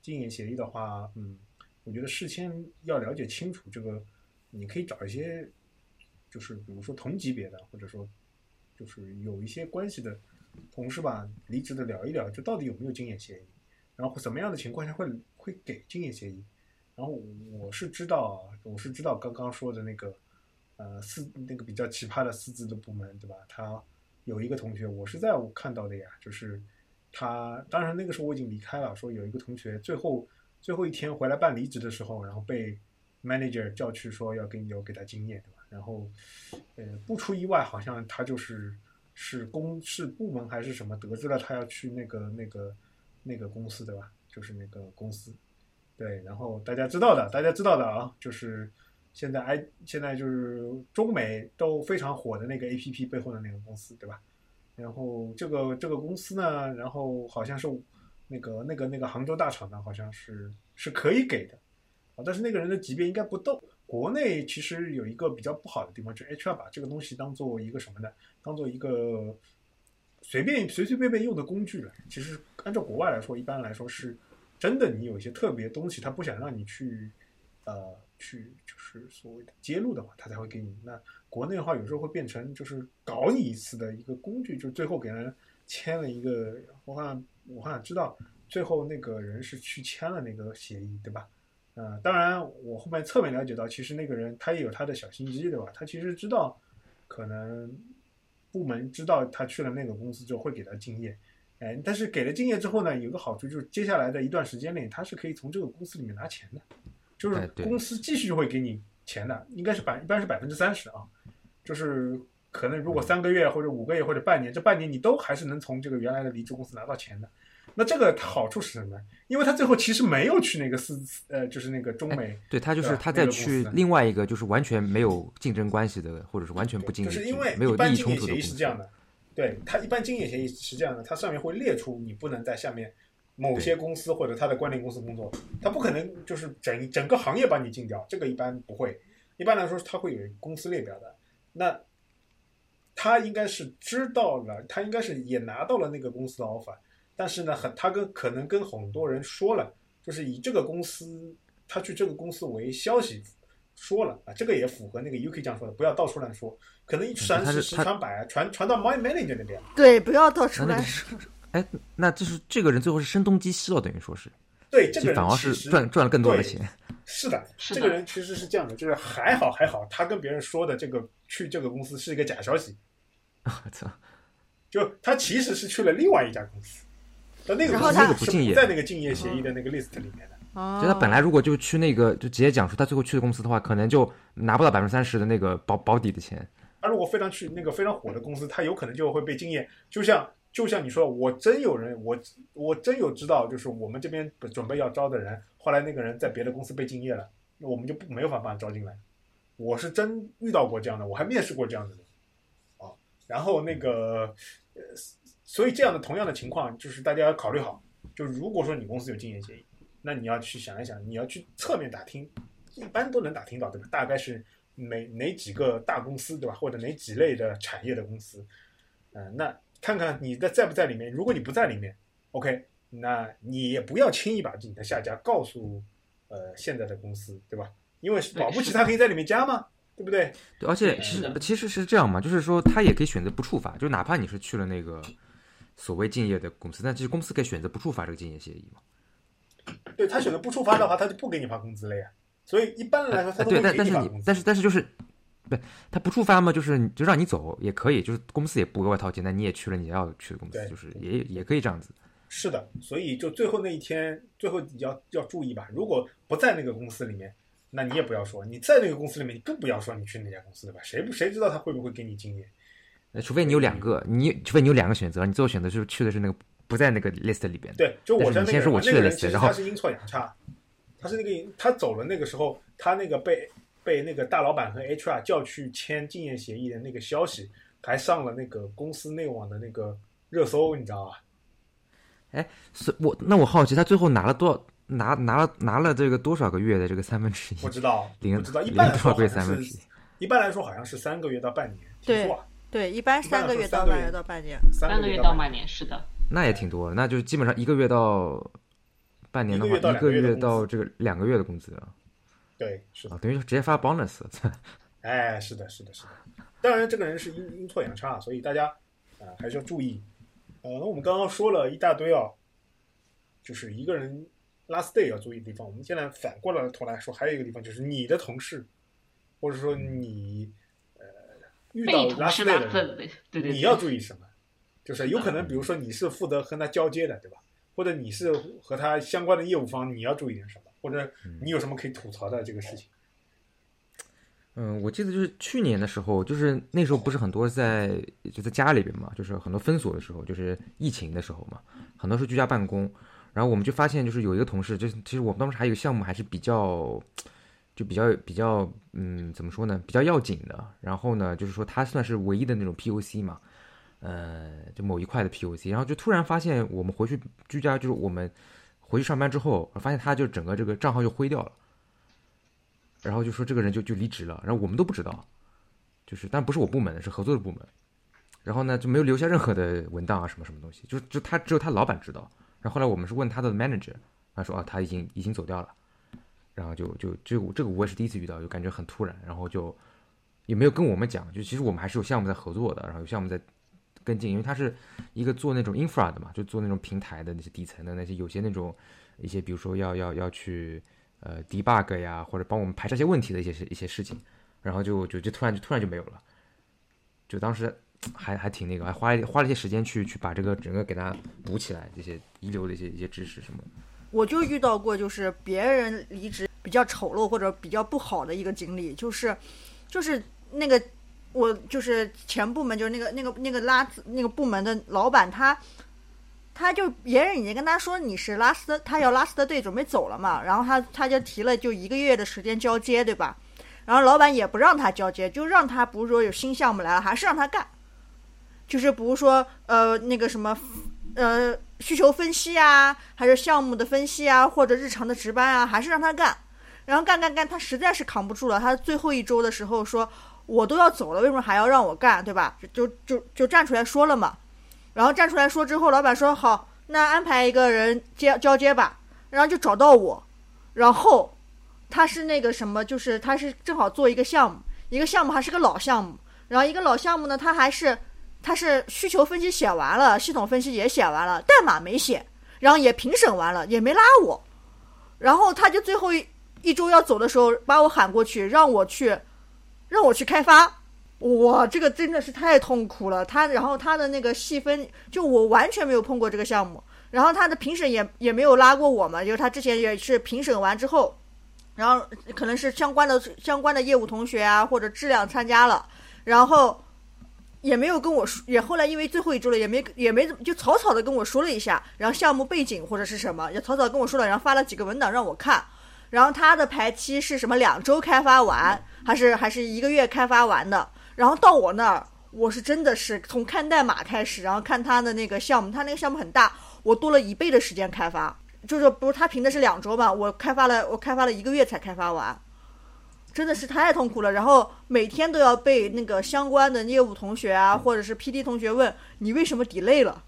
竞业协议的话，嗯，我觉得事先要了解清楚这个，你可以找一些，就是比如说同级别的，或者说就是有一些关系的同事吧，离职的聊一聊，就到底有没有竞业协议，然后什么样的情况下会会给竞业协议。然后我是知道，我是知道刚刚说的那个，呃，四那个比较奇葩的四字的部门，对吧？他有一个同学，我是在我看到的呀，就是。他当然那个时候我已经离开了。说有一个同学最后最后一天回来办离职的时候，然后被 manager 叫去说要给你要给他经验，对吧？然后呃不出意外，好像他就是是公是部门还是什么得知了他要去那个那个那个公司，对吧？就是那个公司，对。然后大家知道的，大家知道的啊，就是现在 i 现在就是中美都非常火的那个 A P P 背后的那个公司，对吧？然后这个这个公司呢，然后好像是那个那个那个杭州大厂呢，好像是是可以给的啊，但是那个人的级别应该不到。国内其实有一个比较不好的地方，就 HR 把这个东西当做一个什么呢？当做一个随便随随便便用的工具了。其实按照国外来说，一般来说是真的，你有一些特别东西，他不想让你去呃去就是所谓的揭露的话，他才会给你那。国内的话，有时候会变成就是搞你一次的一个工具，就最后给人签了一个，我好像我好像知道，最后那个人是去签了那个协议，对吧？呃，当然我后面侧面了解到，其实那个人他也有他的小心机，对吧？他其实知道，可能部门知道他去了那个公司之后会给他敬业，哎，但是给了敬业之后呢，有个好处就是接下来的一段时间内，他是可以从这个公司里面拿钱的，就是公司继续会给你钱的，应该是百一般是百分之三十啊。就是可能，如果三个月或者五个月或者半年，这半年你都还是能从这个原来的离职公司拿到钱的。那这个好处是什么？因为他最后其实没有去那个四呃，就是那个中美，对他就是他再去另外一个就是完全没有竞争关系的，或者是完全不竞争，就是因为没有利益冲突的。协议是这样的，对他一般竞业协议是这样的，它上面会列出你不能在下面某些公司或者他的关联公司工作，他不可能就是整整个行业把你禁掉，这个一般不会。一般来说，他会有公司列表的。那他应该是知道了，他应该是也拿到了那个公司的 offer，但是呢，很他跟可能跟很多人说了，就是以这个公司他去这个公司为消息说了啊，这个也符合那个 UK 这样说的，不要到处乱说，可能一传十十传百，传传到 my manager 那边。对，不要到处乱说。哎，那就是这个人最后是声东击西了，等于说是。对，这个人反而是赚赚了更多的钱。是的，这个人其实是这样的，就是还好还好，他跟别人说的这个去这个公司是一个假消息。我操！就他其实是去了另外一家公司，但那个公司不敬业，在那个竞业协议的那个 list 里面的。就他本来如果就去那个，就直接讲出他最后去的公司的话，可能就拿不到百分之三十的那个保保底的钱。他如果非常去那个非常火的公司，他有可能就会被敬业，就像。就像你说，我真有人，我我真有知道，就是我们这边准备要招的人，后来那个人在别的公司被敬业了，那我们就不没有办法招进来。我是真遇到过这样的，我还面试过这样子的人，啊，然后那个，呃，所以这样的同样的情况，就是大家要考虑好，就如果说你公司有竞业协议，那你要去想一想，你要去侧面打听，一般都能打听到，对吧？大概是哪哪几个大公司，对吧？或者哪几类的产业的公司，嗯，那。看看你在在不在里面，如果你不在里面，OK，那你也不要轻易把自己的下家告诉呃现在的公司，对吧？因为保不齐他可以在里面加嘛，对不对？对，而且其实其实是这样嘛，就是说他也可以选择不触发，就哪怕你是去了那个所谓竞业的公司，但其实公司可以选择不触发这个竞业协议嘛。对他选择不触发的话，他就不给你发工资了呀。所以一般来说，他都会给你发工资。但是但是就是。对，他不触发嘛，就是就让你走也可以，就是公司也不额外掏钱，那你也去了你要去的公司，就是也也可以这样子。是的，所以就最后那一天，最后你要要注意吧。如果不在那个公司里面，那你也不要说；你在那个公司里面，你更不要说你去那家公司对吧？谁不谁知道他会不会给你经验？那除非你有两个，你除非你有两个选择，你最后选择就是去的是那个不在那个 list 里边。对，就我在那个先说我去的 list，然后他是阴错阳差。他是那个他走了那个时候，他那个被被那个大老板和 HR 叫去签竞业协议的那个消息，还上了那个公司内网的那个热搜，你知道吧？哎，是我那我好奇，他最后拿了多少？拿拿了拿了这个多少个月的这个三分之一？我知道，领不知道。一般来说多少个月三分之一？一般来说好像是三个月到半年。对对，一般三个月到半年到半年。三个月到半年是的。那也挺多，那就基本上一个月到半年的话，一个月到这个两个月的工资啊。对，是的，等于直接发 bonus。哎，是的，是的，是的。当然，这个人是阴阴错阳差，所以大家啊还是要注意。呃，那我们刚刚说了一大堆啊，就是一个人 last day 要注意的地方。我们现在反过来头来说，还有一个地方就是你的同事，或者说你呃遇到 last day 的人，你要注意什么？就是有可能，比如说你是负责和他交接的，对吧？或者你是和他相关的业务方，你要注意点什么？或者你有什么可以吐槽的这个事情？嗯，嗯我记得就是去年的时候，就是那时候不是很多在就在家里边嘛，就是很多封锁的时候，就是疫情的时候嘛，很多是居家办公。然后我们就发现，就是有一个同事，就是其实我们当时还有一个项目还是比较，就比较比较，嗯，怎么说呢，比较要紧的。然后呢，就是说他算是唯一的那种 POC 嘛，呃，就某一块的 POC。然后就突然发现，我们回去居家，就是我们回去上班之后，发现他就整个这个账号就灰掉了。然后就说这个人就就离职了，然后我们都不知道，就是但不是我部门的，是合作的部门。然后呢就没有留下任何的文档啊什么什么东西，就就他只有他老板知道。然后后来我们是问他的 manager，他说啊他已经已经走掉了。然后就就这个这个我也是第一次遇到，就感觉很突然。然后就也没有跟我们讲，就其实我们还是有项目在合作的，然后有项目在跟进，因为他是一个做那种 infra 的嘛，就做那种平台的那些底层的那些有些那种一些比如说要要要去。呃，debug 呀，或者帮我们排查一些问题的一些一些事情，然后就就就突然就突然就没有了，就当时还还挺那个，还花花了一些时间去去把这个整个给它补起来，这些遗留的一些一些知识什么。我就遇到过，就是别人离职比较丑陋或者比较不好的一个经历，就是就是那个我就是前部门就是那个那个那个拉那个部门的老板他。他就别人已经跟他说你是拉斯，他要拉斯的队准备走了嘛，然后他他就提了就一个月的时间交接，对吧？然后老板也不让他交接，就让他不是说有新项目来了，还是让他干，就是不是说呃那个什么呃需求分析啊，还是项目的分析啊，或者日常的值班啊，还是让他干。然后干干干，他实在是扛不住了，他最后一周的时候说，我都要走了，为什么还要让我干，对吧？就就就站出来说了嘛。然后站出来说之后，老板说好，那安排一个人接交接吧。然后就找到我，然后他是那个什么，就是他是正好做一个项目，一个项目还是个老项目。然后一个老项目呢，他还是他是需求分析写完了，系统分析也写完了，代码没写，然后也评审完了，也没拉我。然后他就最后一一周要走的时候，把我喊过去，让我去，让我去开发。哇，这个真的是太痛苦了。他然后他的那个细分，就我完全没有碰过这个项目。然后他的评审也也没有拉过我嘛，就是他之前也是评审完之后，然后可能是相关的相关的业务同学啊或者质量参加了，然后也没有跟我说，也后来因为最后一周了，也没也没怎么就草草的跟我说了一下，然后项目背景或者是什么，也草草跟我说了，然后发了几个文档让我看。然后他的排期是什么？两周开发完，还是还是一个月开发完的？然后到我那儿，我是真的是从看代码开始，然后看他的那个项目，他那个项目很大，我多了一倍的时间开发，就是不是他评的是两周嘛，我开发了我开发了一个月才开发完，真的是太痛苦了。然后每天都要被那个相关的业务同学啊，或者是 PD 同学问你为什么 delay 了，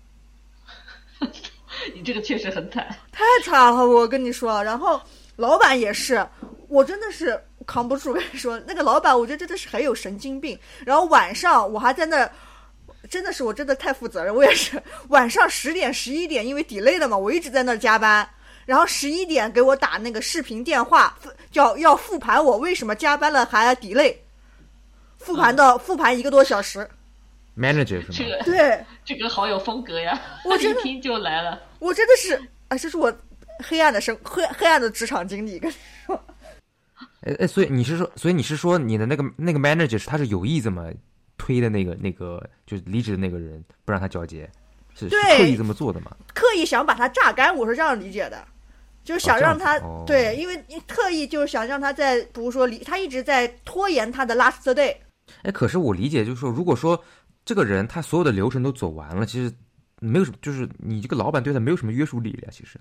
你这个确实很惨，太惨了，我跟你说。然后老板也是，我真的是。扛不住，跟你说，那个老板，我觉得真的是很有神经病。然后晚上我还在那，真的是我真的太负责任，我也是晚上十点十一点，因为 delay 了嘛，我一直在那加班。然后十一点给我打那个视频电话，叫要复盘我为什么加班了还 delay，复盘到复盘一个多小时。Manager 是吗？对，这个好有风格呀！我 一听就来了。我真的是，啊，这是我黑暗的生黑黑暗的职场经历，跟你说。哎哎，所以你是说，所以你是说你的那个那个 manager 是他是有意这么推的那个那个就是离职的那个人不让他交接，是刻意这么做的吗？刻意想把他榨干，我是这样理解的。就是想让他、哦对，因为你特意就是想让他在，比如说离他一直在拖延他的 last day，哎，可是我理解就是说，如果说这个人他所有的流程都走完了，其实没有什么，就是你这个老板对他没有什么约束力了，其实。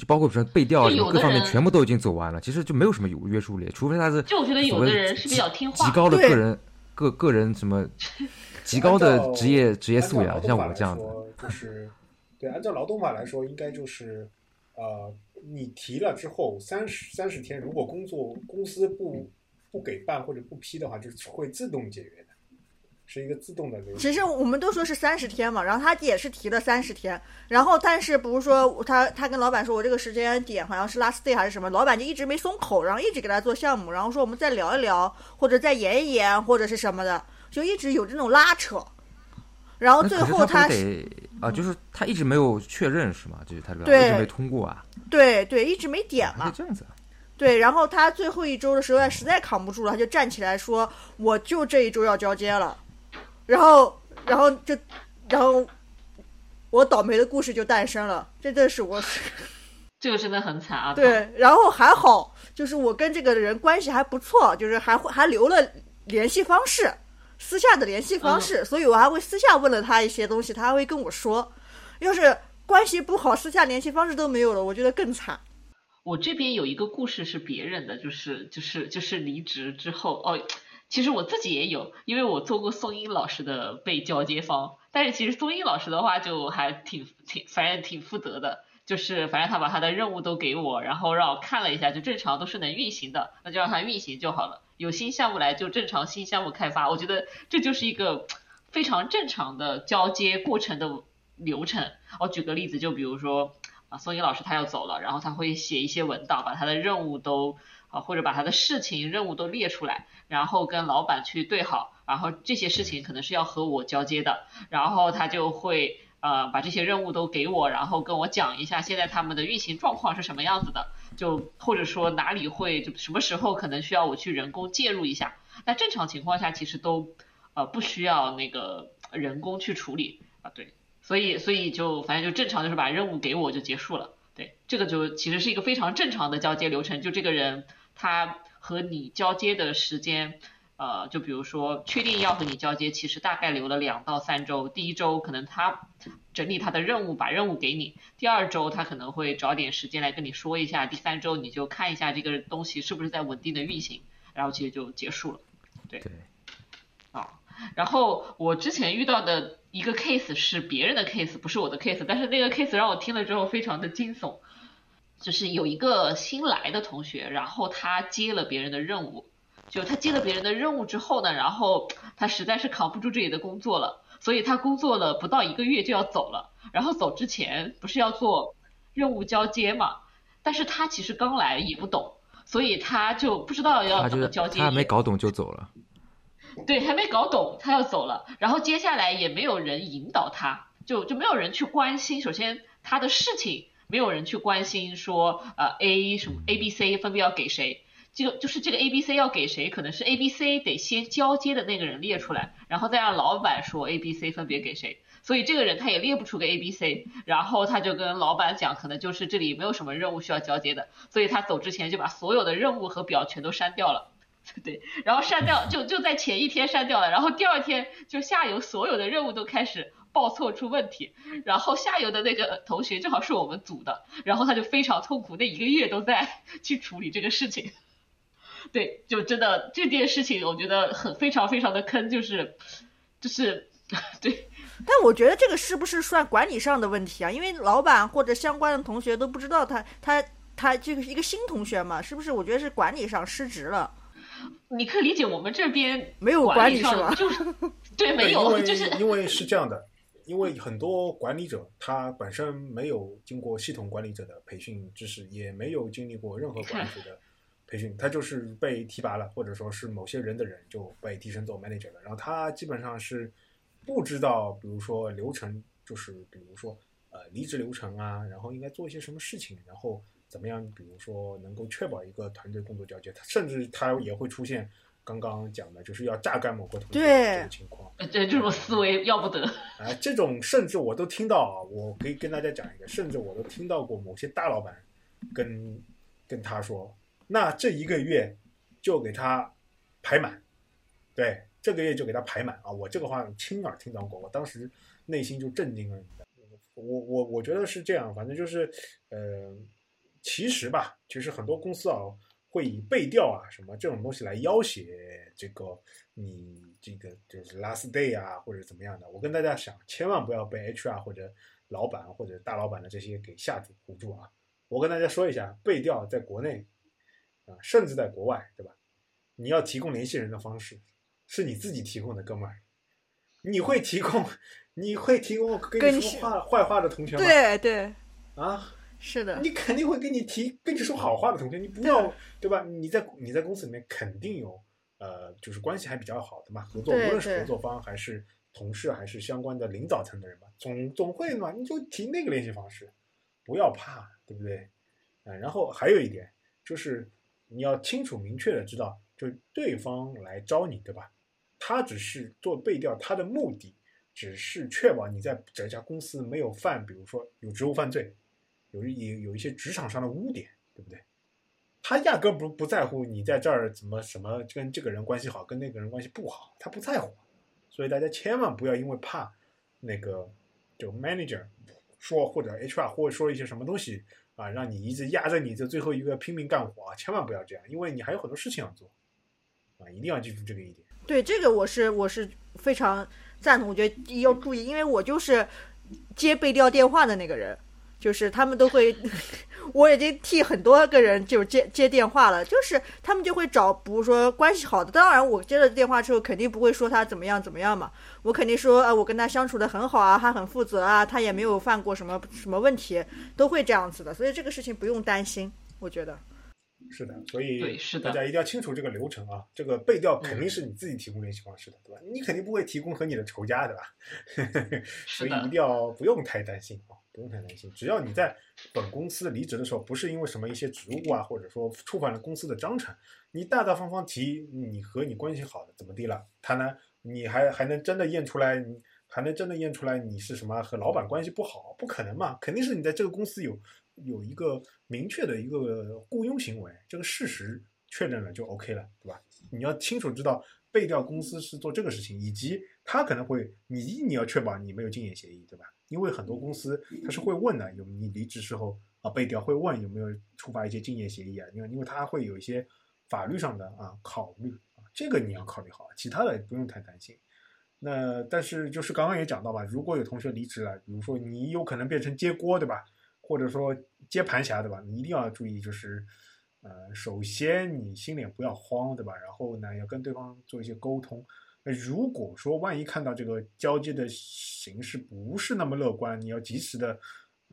就包括比如说背调啊什么各方面全部都已经走完了，其实就没有什么有约束力，除非他是就我觉得有所谓的人是比较听话极高的个人个个人什么 极高的职业职业素养，像我这样子。就是对，按照劳动法来说，应该就是呃，你提了之后三十三十天，如果工作公司不不给办或者不批的话，就是会自动解约的，是一个自动的流程。其实我们都说是三十天嘛，然后他也是提了三十天，然后但是不是说他他跟老板说我这个时间点好像是 last day 还是什么，老板就一直没松口，然后一直给他做项目，然后说我们再聊一聊，或者再延一延，或者是什么的，就一直有这种拉扯，然后最后他啊，就是他一直没有确认是吗？就是他这个对一直没通过啊，对对一直没点嘛这样子啊。对，然后他最后一周的时候实在扛不住了，他就站起来说我就这一周要交接了，然后然后就然后我倒霉的故事就诞生了，这真是我。这个真的很惨啊。对，然后还好，就是我跟这个人关系还不错，就是还会还留了联系方式，私下的联系方式，所以我还会私下问了他一些东西，他还会跟我说。要是关系不好，私下联系方式都没有了，我觉得更惨。我这边有一个故事是别人的，就是就是就是离职之后哦，其实我自己也有，因为我做过宋英老师的被交接方，但是其实宋英老师的话就还挺挺反正挺负责的，就是反正他把他的任务都给我，然后让我看了一下，就正常都是能运行的，那就让他运行就好了。有新项目来就正常新项目开发，我觉得这就是一个非常正常的交接过程的流程。我举个例子，就比如说。啊，宋英老师他要走了，然后他会写一些文档，把他的任务都啊，或者把他的事情任务都列出来，然后跟老板去对好，然后这些事情可能是要和我交接的，然后他就会呃把这些任务都给我，然后跟我讲一下现在他们的运行状况是什么样子的，就或者说哪里会就什么时候可能需要我去人工介入一下，那正常情况下其实都呃不需要那个人工去处理啊，对。所以，所以就反正就正常，就是把任务给我就结束了。对，这个就其实是一个非常正常的交接流程。就这个人他和你交接的时间，呃，就比如说确定要和你交接，其实大概留了两到三周。第一周可能他整理他的任务，把任务给你；第二周他可能会找点时间来跟你说一下；第三周你就看一下这个东西是不是在稳定的运行，然后其实就结束了。对，对啊，然后我之前遇到的。一个 case 是别人的 case，不是我的 case，但是那个 case 让我听了之后非常的惊悚，就是有一个新来的同学，然后他接了别人的任务，就他接了别人的任务之后呢，然后他实在是扛不住这里的工作了，所以他工作了不到一个月就要走了，然后走之前不是要做任务交接嘛，但是他其实刚来也不懂，所以他就不知道要怎么交接，他还没搞懂就走了。对，还没搞懂，他要走了，然后接下来也没有人引导他，就就没有人去关心。首先，他的事情没有人去关心，说呃 A 什么 A、B、C 分别要给谁，这个就是这个 A、B、C 要给谁，可能是 A、B、C 得先交接的那个人列出来，然后再让老板说 A、B、C 分别给谁。所以这个人他也列不出个 A、B、C，然后他就跟老板讲，可能就是这里没有什么任务需要交接的，所以他走之前就把所有的任务和表全都删掉了。对，然后删掉就就在前一天删掉了，然后第二天就下游所有的任务都开始报错出问题，然后下游的那个同学正好是我们组的，然后他就非常痛苦，那一个月都在去处理这个事情。对，就真的这件事情我觉得很非常非常的坑，就是就是 对。但我觉得这个是不是算管理上的问题啊？因为老板或者相关的同学都不知道他他他这个是一个新同学嘛，是不是？我觉得是管理上失职了。你可以理解我们这边没有管理是吗？就是对，没因有，为就是因为是这样的，因为很多管理者他本身没有经过系统管理者的培训知识，也没有经历过任何管理者的 培训，他就是被提拔了，或者说是某些人的人就被提升做 manager 了，然后他基本上是不知道，比如说流程，就是比如说呃离职流程啊，然后应该做一些什么事情，然后。怎么样？比如说，能够确保一个团队工作交接，他甚至他也会出现刚刚讲的，就是要榨干某个同学这种情况。对，这种思维要不得。啊，这种甚至我都听到啊，我可以跟大家讲一个，甚至我都听到过某些大老板跟跟他说，那这一个月就给他排满，对，这个月就给他排满啊！我这个话亲耳听到过，我当时内心就震惊了。我我我觉得是这样，反正就是呃，其实吧，其实很多公司啊会以背调啊什么这种东西来要挟这个你这个就是 last day 啊或者怎么样的。我跟大家想，千万不要被 HR 或者老板或者大老板的这些给吓住唬住啊！我跟大家说一下，背调在国内啊，甚至在国外，对吧？你要提供联系人的方式，是你自己提供的，哥们儿。你会提供，你会提供跟你说话坏话的同学吗？对对，啊，是的，你肯定会跟你提跟你说好话的同学，你不要对吧？你在你在公司里面肯定有呃，就是关系还比较好的嘛，合作无论是合作方还是同事还是相关的领导层的人嘛，总总会嘛，你就提那个联系方式，不要怕，对不对？嗯，然后还有一点就是你要清楚明确的知道，就对方来招你，对吧？他只是做背调，他的目的只是确保你在这家公司没有犯，比如说有职务犯罪，有有有一些职场上的污点，对不对？他压根不不在乎你在这儿怎么什么跟这个人关系好，跟那个人关系不好，他不在乎。所以大家千万不要因为怕那个就 manager 说或者 HR 或者说一些什么东西啊，让你一直压着你这最后一个拼命干活，千万不要这样，因为你还有很多事情要做啊，一定要记住这个一点。对这个我是我是非常赞同，我觉得要注意，因为我就是接被调电话的那个人，就是他们都会，我已经替很多个人就接接电话了，就是他们就会找，比如说关系好的，当然我接了电话之后肯定不会说他怎么样怎么样嘛，我肯定说啊我跟他相处的很好啊，他很负责啊，他也没有犯过什么什么问题，都会这样子的，所以这个事情不用担心，我觉得。是的，所以对是的，大家一定要清楚这个流程啊。这个背调肯定是你自己提供联系方式的，对吧？你肯定不会提供和你的仇家，对吧？所以一定要不用太担心啊，不用太担心。只要你在本公司离职的时候，不是因为什么一些职务啊，或者说触犯了公司的章程，你大大方方提你和你关系好的怎么地了，他呢？你还还能真的验出来？还能真的验出来你是什么和老板关系不好？不可能嘛？肯定是你在这个公司有。有一个明确的一个雇佣行为，这个事实确认了就 OK 了，对吧？你要清楚知道背调公司是做这个事情，以及他可能会你一你要确保你没有竞业协议，对吧？因为很多公司他是会问的，有你离职时候啊背调会问有没有触发一些竞业协议啊，因为因为他会有一些法律上的啊考虑啊，这个你要考虑好，其他的不用太担心。那但是就是刚刚也讲到吧，如果有同学离职了，比如说你有可能变成接锅，对吧？或者说接盘侠，对吧？你一定要注意，就是，呃，首先你心里不要慌，对吧？然后呢，要跟对方做一些沟通。那如果说万一看到这个交接的形式不是那么乐观，你要及时的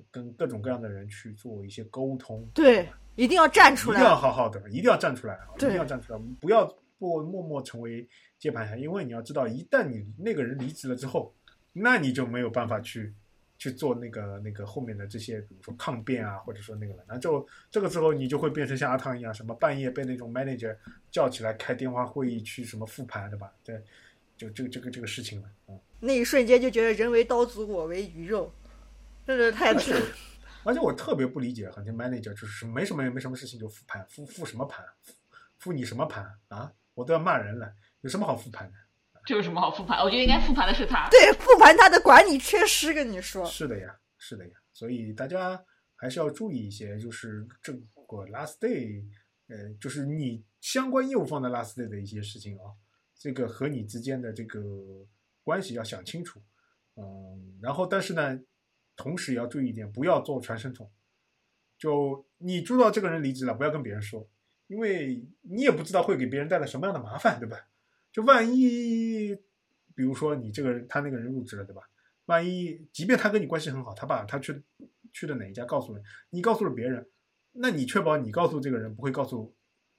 跟各种各样的人去做一些沟通。对，一定要站出来，一定要好好的，一定要站出来啊！一定要站出来，不要不默默成为接盘侠，因为你要知道，一旦你那个人离职了之后，那你就没有办法去。去做那个那个后面的这些，比如说抗辩啊，或者说那个了，那就这个时候你就会变成像阿汤一样，什么半夜被那种 manager 叫起来开电话会议去什么复盘，对吧？对，就这个这个这个事情了，嗯。那一瞬间就觉得人为刀俎，我为鱼肉，真是太而且 而且我特别不理解，很多 manager 就是没什么也没什么事情就复盘，复复什么盘？复你什么盘啊？我都要骂人了，有什么好复盘的？这有什么好复盘？我觉得应该复盘的是他。对，复盘他的管理缺失，跟你说。是的呀，是的呀，所以大家还是要注意一些，就是这个 last day，呃，就是你相关业务方的 last day 的一些事情啊，这个和你之间的这个关系要想清楚，嗯，然后但是呢，同时也要注意一点，不要做传声筒，就你知道这个人离职了，不要跟别人说，因为你也不知道会给别人带来什么样的麻烦，对吧？就万一，比如说你这个人，他那个人入职了，对吧？万一，即便他跟你关系很好，他把他去去的哪一家告诉了你，告诉了别人，那你确保你告诉这个人不会告诉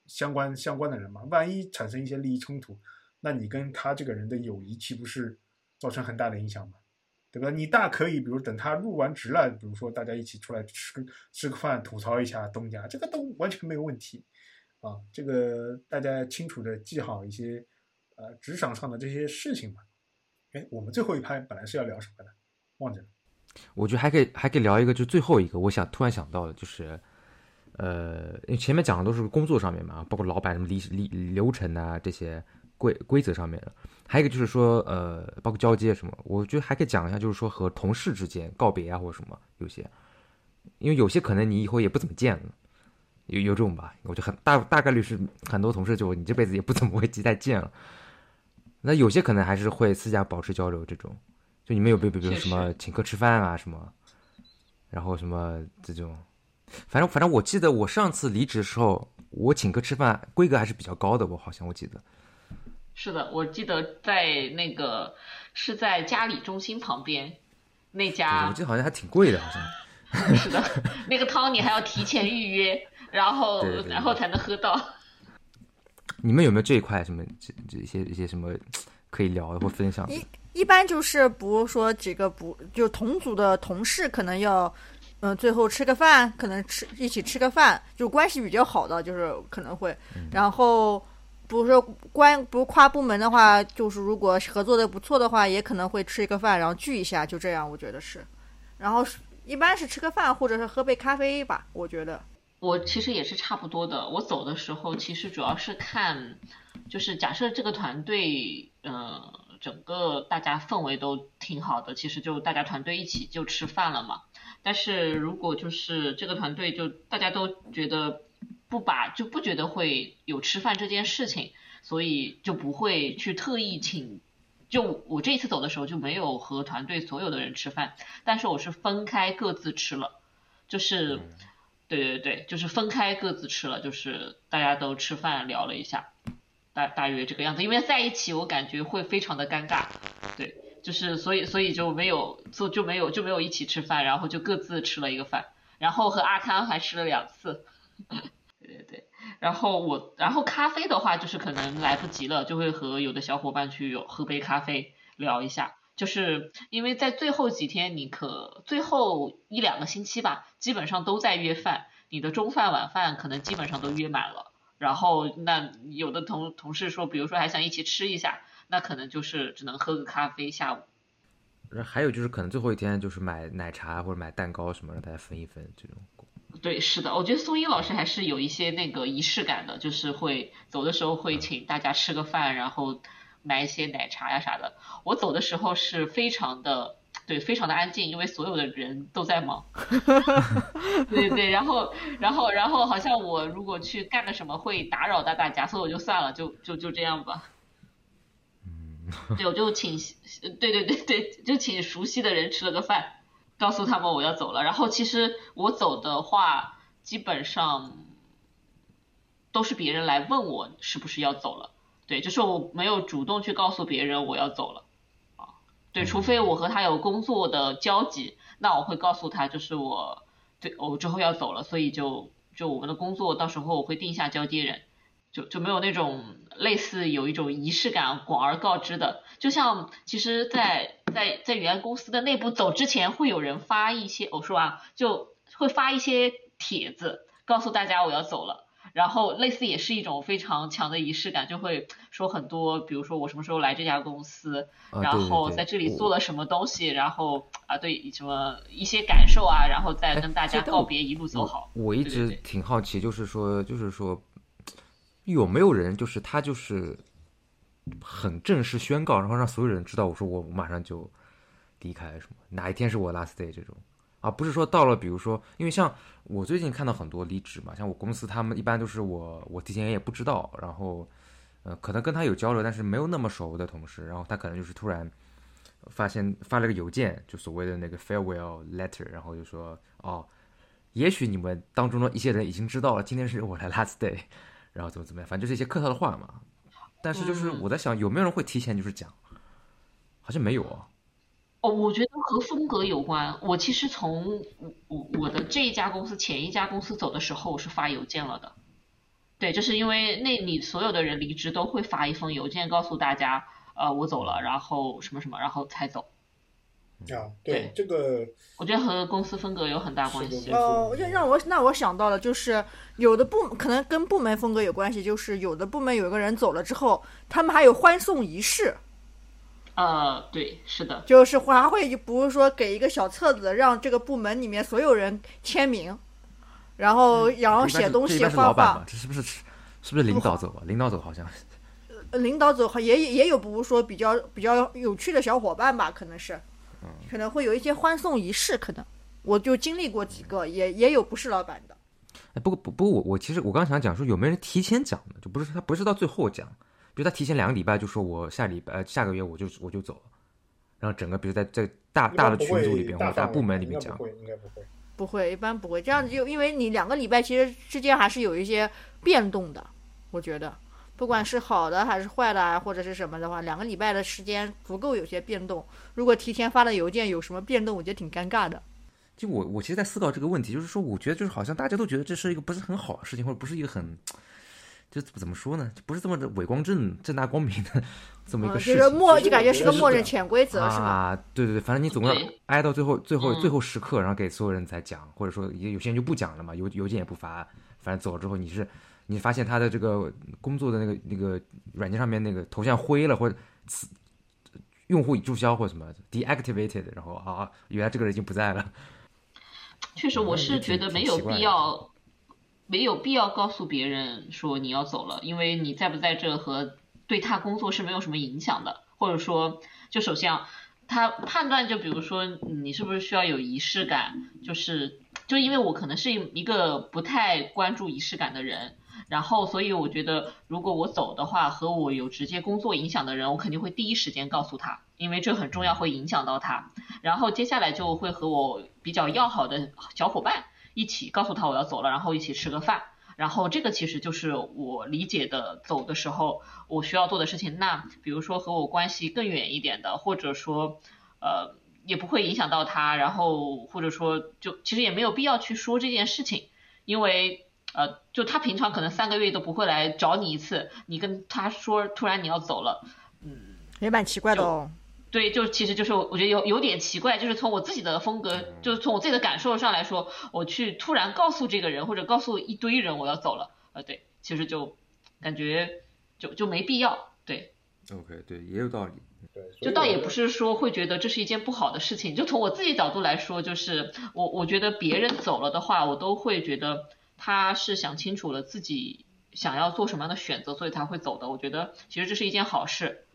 相关相关的人吗？万一产生一些利益冲突，那你跟他这个人的友谊岂不是造成很大的影响吗？对吧？你大可以，比如等他入完职了，比如说大家一起出来吃个吃个饭，吐槽一下东家，这个都完全没有问题啊。这个大家清楚的记好一些。呃，职场上的这些事情嘛，哎，我们最后一拍本来是要聊什么的，忘记了。我觉得还可以，还可以聊一个，就最后一个，我想突然想到的，就是，呃，因为前面讲的都是工作上面嘛，包括老板什么离离流程啊这些规规则上面。的，还有一个就是说，呃，包括交接什么，我觉得还可以讲一下，就是说和同事之间告别啊或者什么，有些，因为有些可能你以后也不怎么见了，有有这种吧，我觉得很大大概率是很多同事就你这辈子也不怎么会再见了，那有些可能还是会私下保持交流这种，就你们有比比如什么请客吃饭啊什么，然后什么这种。反正反正我记得我上次离职的时候，我请客吃饭规格还是比较高的，我好像我记得。是的，我记得在那个是在嘉里中心旁边那家，我记得好像还挺贵的，好像。是的，那个汤你还要提前预约，然后然后才能喝到。你们有没有这一块什么这这些一些什么可以聊的或分享的？一一般就是不如说几个不就同组的同事可能要。嗯，最后吃个饭，可能吃一起吃个饭，就关系比较好的，就是可能会。然后，比如说关，不跨部门的话，就是如果合作的不错的话，也可能会吃一个饭，然后聚一下，就这样，我觉得是。然后一般是吃个饭，或者是喝杯咖啡吧，我觉得。我其实也是差不多的。我走的时候，其实主要是看，就是假设这个团队，嗯，整个大家氛围都挺好的，其实就大家团队一起就吃饭了嘛。但是如果就是这个团队就大家都觉得不把就不觉得会有吃饭这件事情，所以就不会去特意请。就我这一次走的时候就没有和团队所有的人吃饭，但是我是分开各自吃了，就是对对对，就是分开各自吃了，就是大家都吃饭聊了一下，大大约这个样子。因为在一起我感觉会非常的尴尬，对。就是所以所以就没有就就没有就没有一起吃饭，然后就各自吃了一个饭，然后和阿康还吃了两次，对对对，然后我然后咖啡的话就是可能来不及了，就会和有的小伙伴去喝杯咖啡聊一下，就是因为在最后几天你可最后一两个星期吧，基本上都在约饭，你的中饭晚饭可能基本上都约满了，然后那有的同同事说，比如说还想一起吃一下。那可能就是只能喝个咖啡，下午。还有就是可能最后一天就是买奶茶或者买蛋糕什么，让大家分一分这种。对，是的，我觉得宋英老师还是有一些那个仪式感的，就是会走的时候会请大家吃个饭，然后买一些奶茶呀啥的。我走的时候是非常的，对，非常的安静，因为所有的人都在忙。对对，然后然后然后好像我如果去干个什么会打扰到大家，所以我就算了，就就就这样吧。嗯对，我就请，对对对对，就请熟悉的人吃了个饭，告诉他们我要走了。然后其实我走的话，基本上都是别人来问我是不是要走了。对，就是我没有主动去告诉别人我要走了。啊，对，除非我和他有工作的交集，那我会告诉他，就是我对我之后要走了，所以就就我们的工作到时候我会定下交接人。就就没有那种类似有一种仪式感广而告之的，就像其实，在在在原公司的内部走之前，会有人发一些，我说啊，就会发一些帖子，告诉大家我要走了，然后类似也是一种非常强的仪式感，就会说很多，比如说我什么时候来这家公司，然后在这里做了什么东西，然后啊对什么一些感受啊，然后再跟大家告别，一路走好。我一直挺好奇，就是说，就是说。有没有人就是他就是很正式宣告，然后让所有人知道，我说我马上就离开什么，哪一天是我 last day 这种，而不是说到了，比如说，因为像我最近看到很多离职嘛，像我公司他们一般都是我我提前也不知道，然后呃可能跟他有交流，但是没有那么熟的同事，然后他可能就是突然发现发了个邮件，就所谓的那个 farewell letter，然后就说哦，也许你们当中的一些人已经知道了，今天是我的 last day。然后怎么怎么样，反正就是一些客套的话嘛。但是就是我在想，有没有人会提前就是讲？好像没有啊。哦，我觉得和风格有关。我其实从我我的这一家公司前一家公司走的时候，我是发邮件了的。对，就是因为那里所有的人离职都会发一封邮件告诉大家，呃，我走了，然后什么什么，然后才走。啊，对这个，我觉得和公司风格有很大关系。哦，让让我那我想到了，就是有的部可能跟部门风格有关系，就是有的部门有一个人走了之后，他们还有欢送仪式。呃，对，是的，就是华会不是说给一个小册子，让这个部门里面所有人签名，然后然后写东西画画。这是不是是不是领导走啊？领导走好像。领导走也也有，不是说比较比较有趣的小伙伴吧，可能是，可能会有一些欢送仪式，可能我就经历过几个，也也有不是老板的。哎，不过不不过我我其实我刚想讲说有没有人提前讲的，就不是他不是到最后讲，比如他提前两个礼拜就说我下礼拜呃下个月我就我就走了，然后整个比如在在大大的群组里边或者大部门里面讲，不会应该不会，不会一般不会这样子就因为你两个礼拜其实之间还是有一些变动的，我觉得。不管是好的还是坏的啊，或者是什么的话，两个礼拜的时间足够有些变动。如果提前发的邮件有什么变动，我觉得挺尴尬的。就我，我其实，在思考这个问题，就是说，我觉得就是好像大家都觉得这是一个不是很好的事情，或者不是一个很，就怎么说呢？就不是这么的伟光正、正大光明的 这么一个事情。就是默，就感觉是个默认潜规则，是吧？啊，对对对，反正你总要挨到最后、最后、最后时刻，然后给所有人才讲，或者说有有些人就不讲了嘛，邮邮件也不发，反正走了之后你是。你发现他的这个工作的那个那个软件上面那个头像灰了，或者用户已注销或者什么 deactivated，然后啊，原来这个人已经不在了。确实，我是觉得没有必要，没有必要告诉别人说你要走了，因为你在不在这和对他工作是没有什么影响的。或者说，就首先他判断，就比如说你是不是需要有仪式感，就是就因为我可能是一个不太关注仪式感的人。然后，所以我觉得，如果我走的话，和我有直接工作影响的人，我肯定会第一时间告诉他，因为这很重要，会影响到他。然后接下来就会和我比较要好的小伙伴一起告诉他我要走了，然后一起吃个饭。然后这个其实就是我理解的走的时候我需要做的事情。那比如说和我关系更远一点的，或者说呃也不会影响到他，然后或者说就其实也没有必要去说这件事情，因为。呃，就他平常可能三个月都不会来找你一次，你跟他说突然你要走了，嗯，也蛮奇怪的哦。对，就其实就是我觉得有有点奇怪，就是从我自己的风格，就是从我自己的感受上来说，我去突然告诉这个人或者告诉一堆人我要走了，呃，对，其实就感觉就就没必要，对。OK，对，也有道理。对，就倒也不是说会觉得这是一件不好的事情，就从我自己角度来说，就是我我觉得别人走了的话，我都会觉得。他是想清楚了自己想要做什么样的选择，所以他会走的。我觉得其实这是一件好事，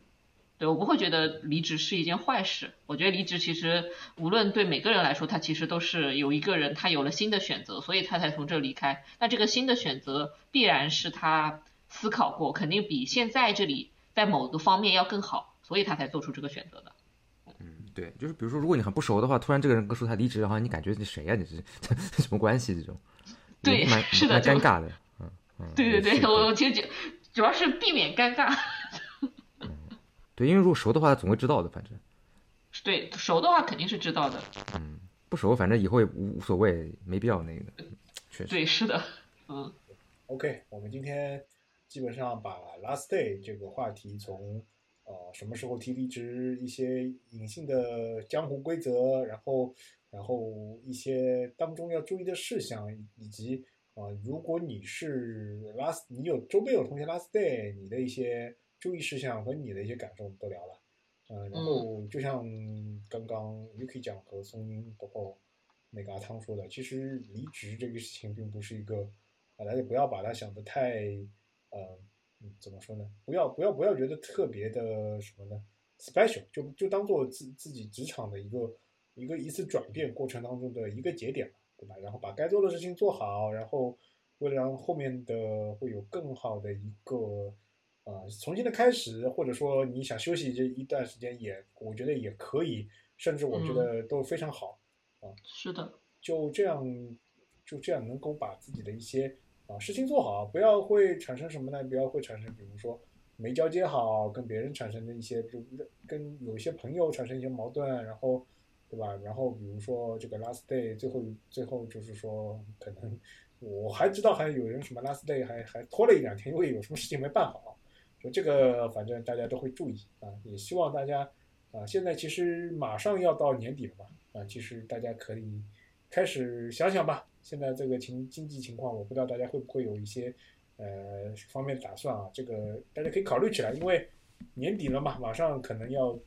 对我不会觉得离职是一件坏事。我觉得离职其实无论对每个人来说，他其实都是有一个人他有了新的选择，所以他才从这离开。那这个新的选择必然是他思考过，肯定比现在这里在某个方面要更好，所以他才做出这个选择的。嗯，对，就是比如说，如果你很不熟的话，突然这个人跟说他离职的话，你感觉你谁呀？你是 什么关系？这种。对，是的，尴尬的，嗯嗯，对对对，我我其实主主要是避免尴尬。对，因为如果熟的话，他总会知道的，反正。对，熟的话肯定是知道的。嗯，不熟，反正以后也无无所谓，没必要那个。确实。对，是的，嗯。OK，我们今天基本上把 Last Day 这个话题从呃什么时候提离职，一些隐性的江湖规则，然后。然后一些当中要注意的事项，以及啊，如果你是 last，你有周边有同学 last day，你的一些注意事项和你的一些感受都聊了，嗯，然后就像刚刚 Yuki 讲和松英包括那个阿汤说的，其实离职这个事情并不是一个，大家不要把它想的太，呃，怎么说呢？不要不要不要觉得特别的什么呢？special，就就当做自自己职场的一个。一个一次转变过程当中的一个节点嘛，对吧？然后把该做的事情做好，然后为了让后面的会有更好的一个啊重新的开始，或者说你想休息这一段时间，也我觉得也可以，甚至我觉得都非常好啊。是的，就这样就这样能够把自己的一些啊事情做好，不要会产生什么呢？不要会产生，比如说没交接好，跟别人产生的一些，就跟有一些朋友产生一些矛盾，然后。对吧？然后比如说这个 last day，最后最后就是说，可能 我还知道还有人什么 last day 还还拖了一两天，因为有什么事情没办好。就这个，反正大家都会注意啊。也希望大家啊，现在其实马上要到年底了嘛，啊，其实大家可以开始想想吧。现在这个情经济情况，我不知道大家会不会有一些呃方面的打算啊。这个大家可以考虑起来，因为年底了嘛，马上可能要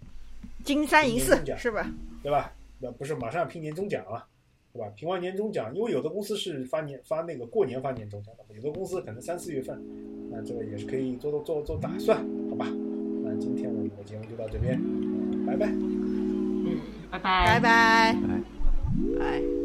金三银四是吧？对吧？那不是马上要拼年终奖了，对吧？评完年终奖，因为有的公司是发年发那个过年发年终奖的，有的公司可能三四月份，那这个也是可以做做做做打算，好吧？那今天我们的节目就到这边，拜拜。嗯，拜拜拜拜拜拜。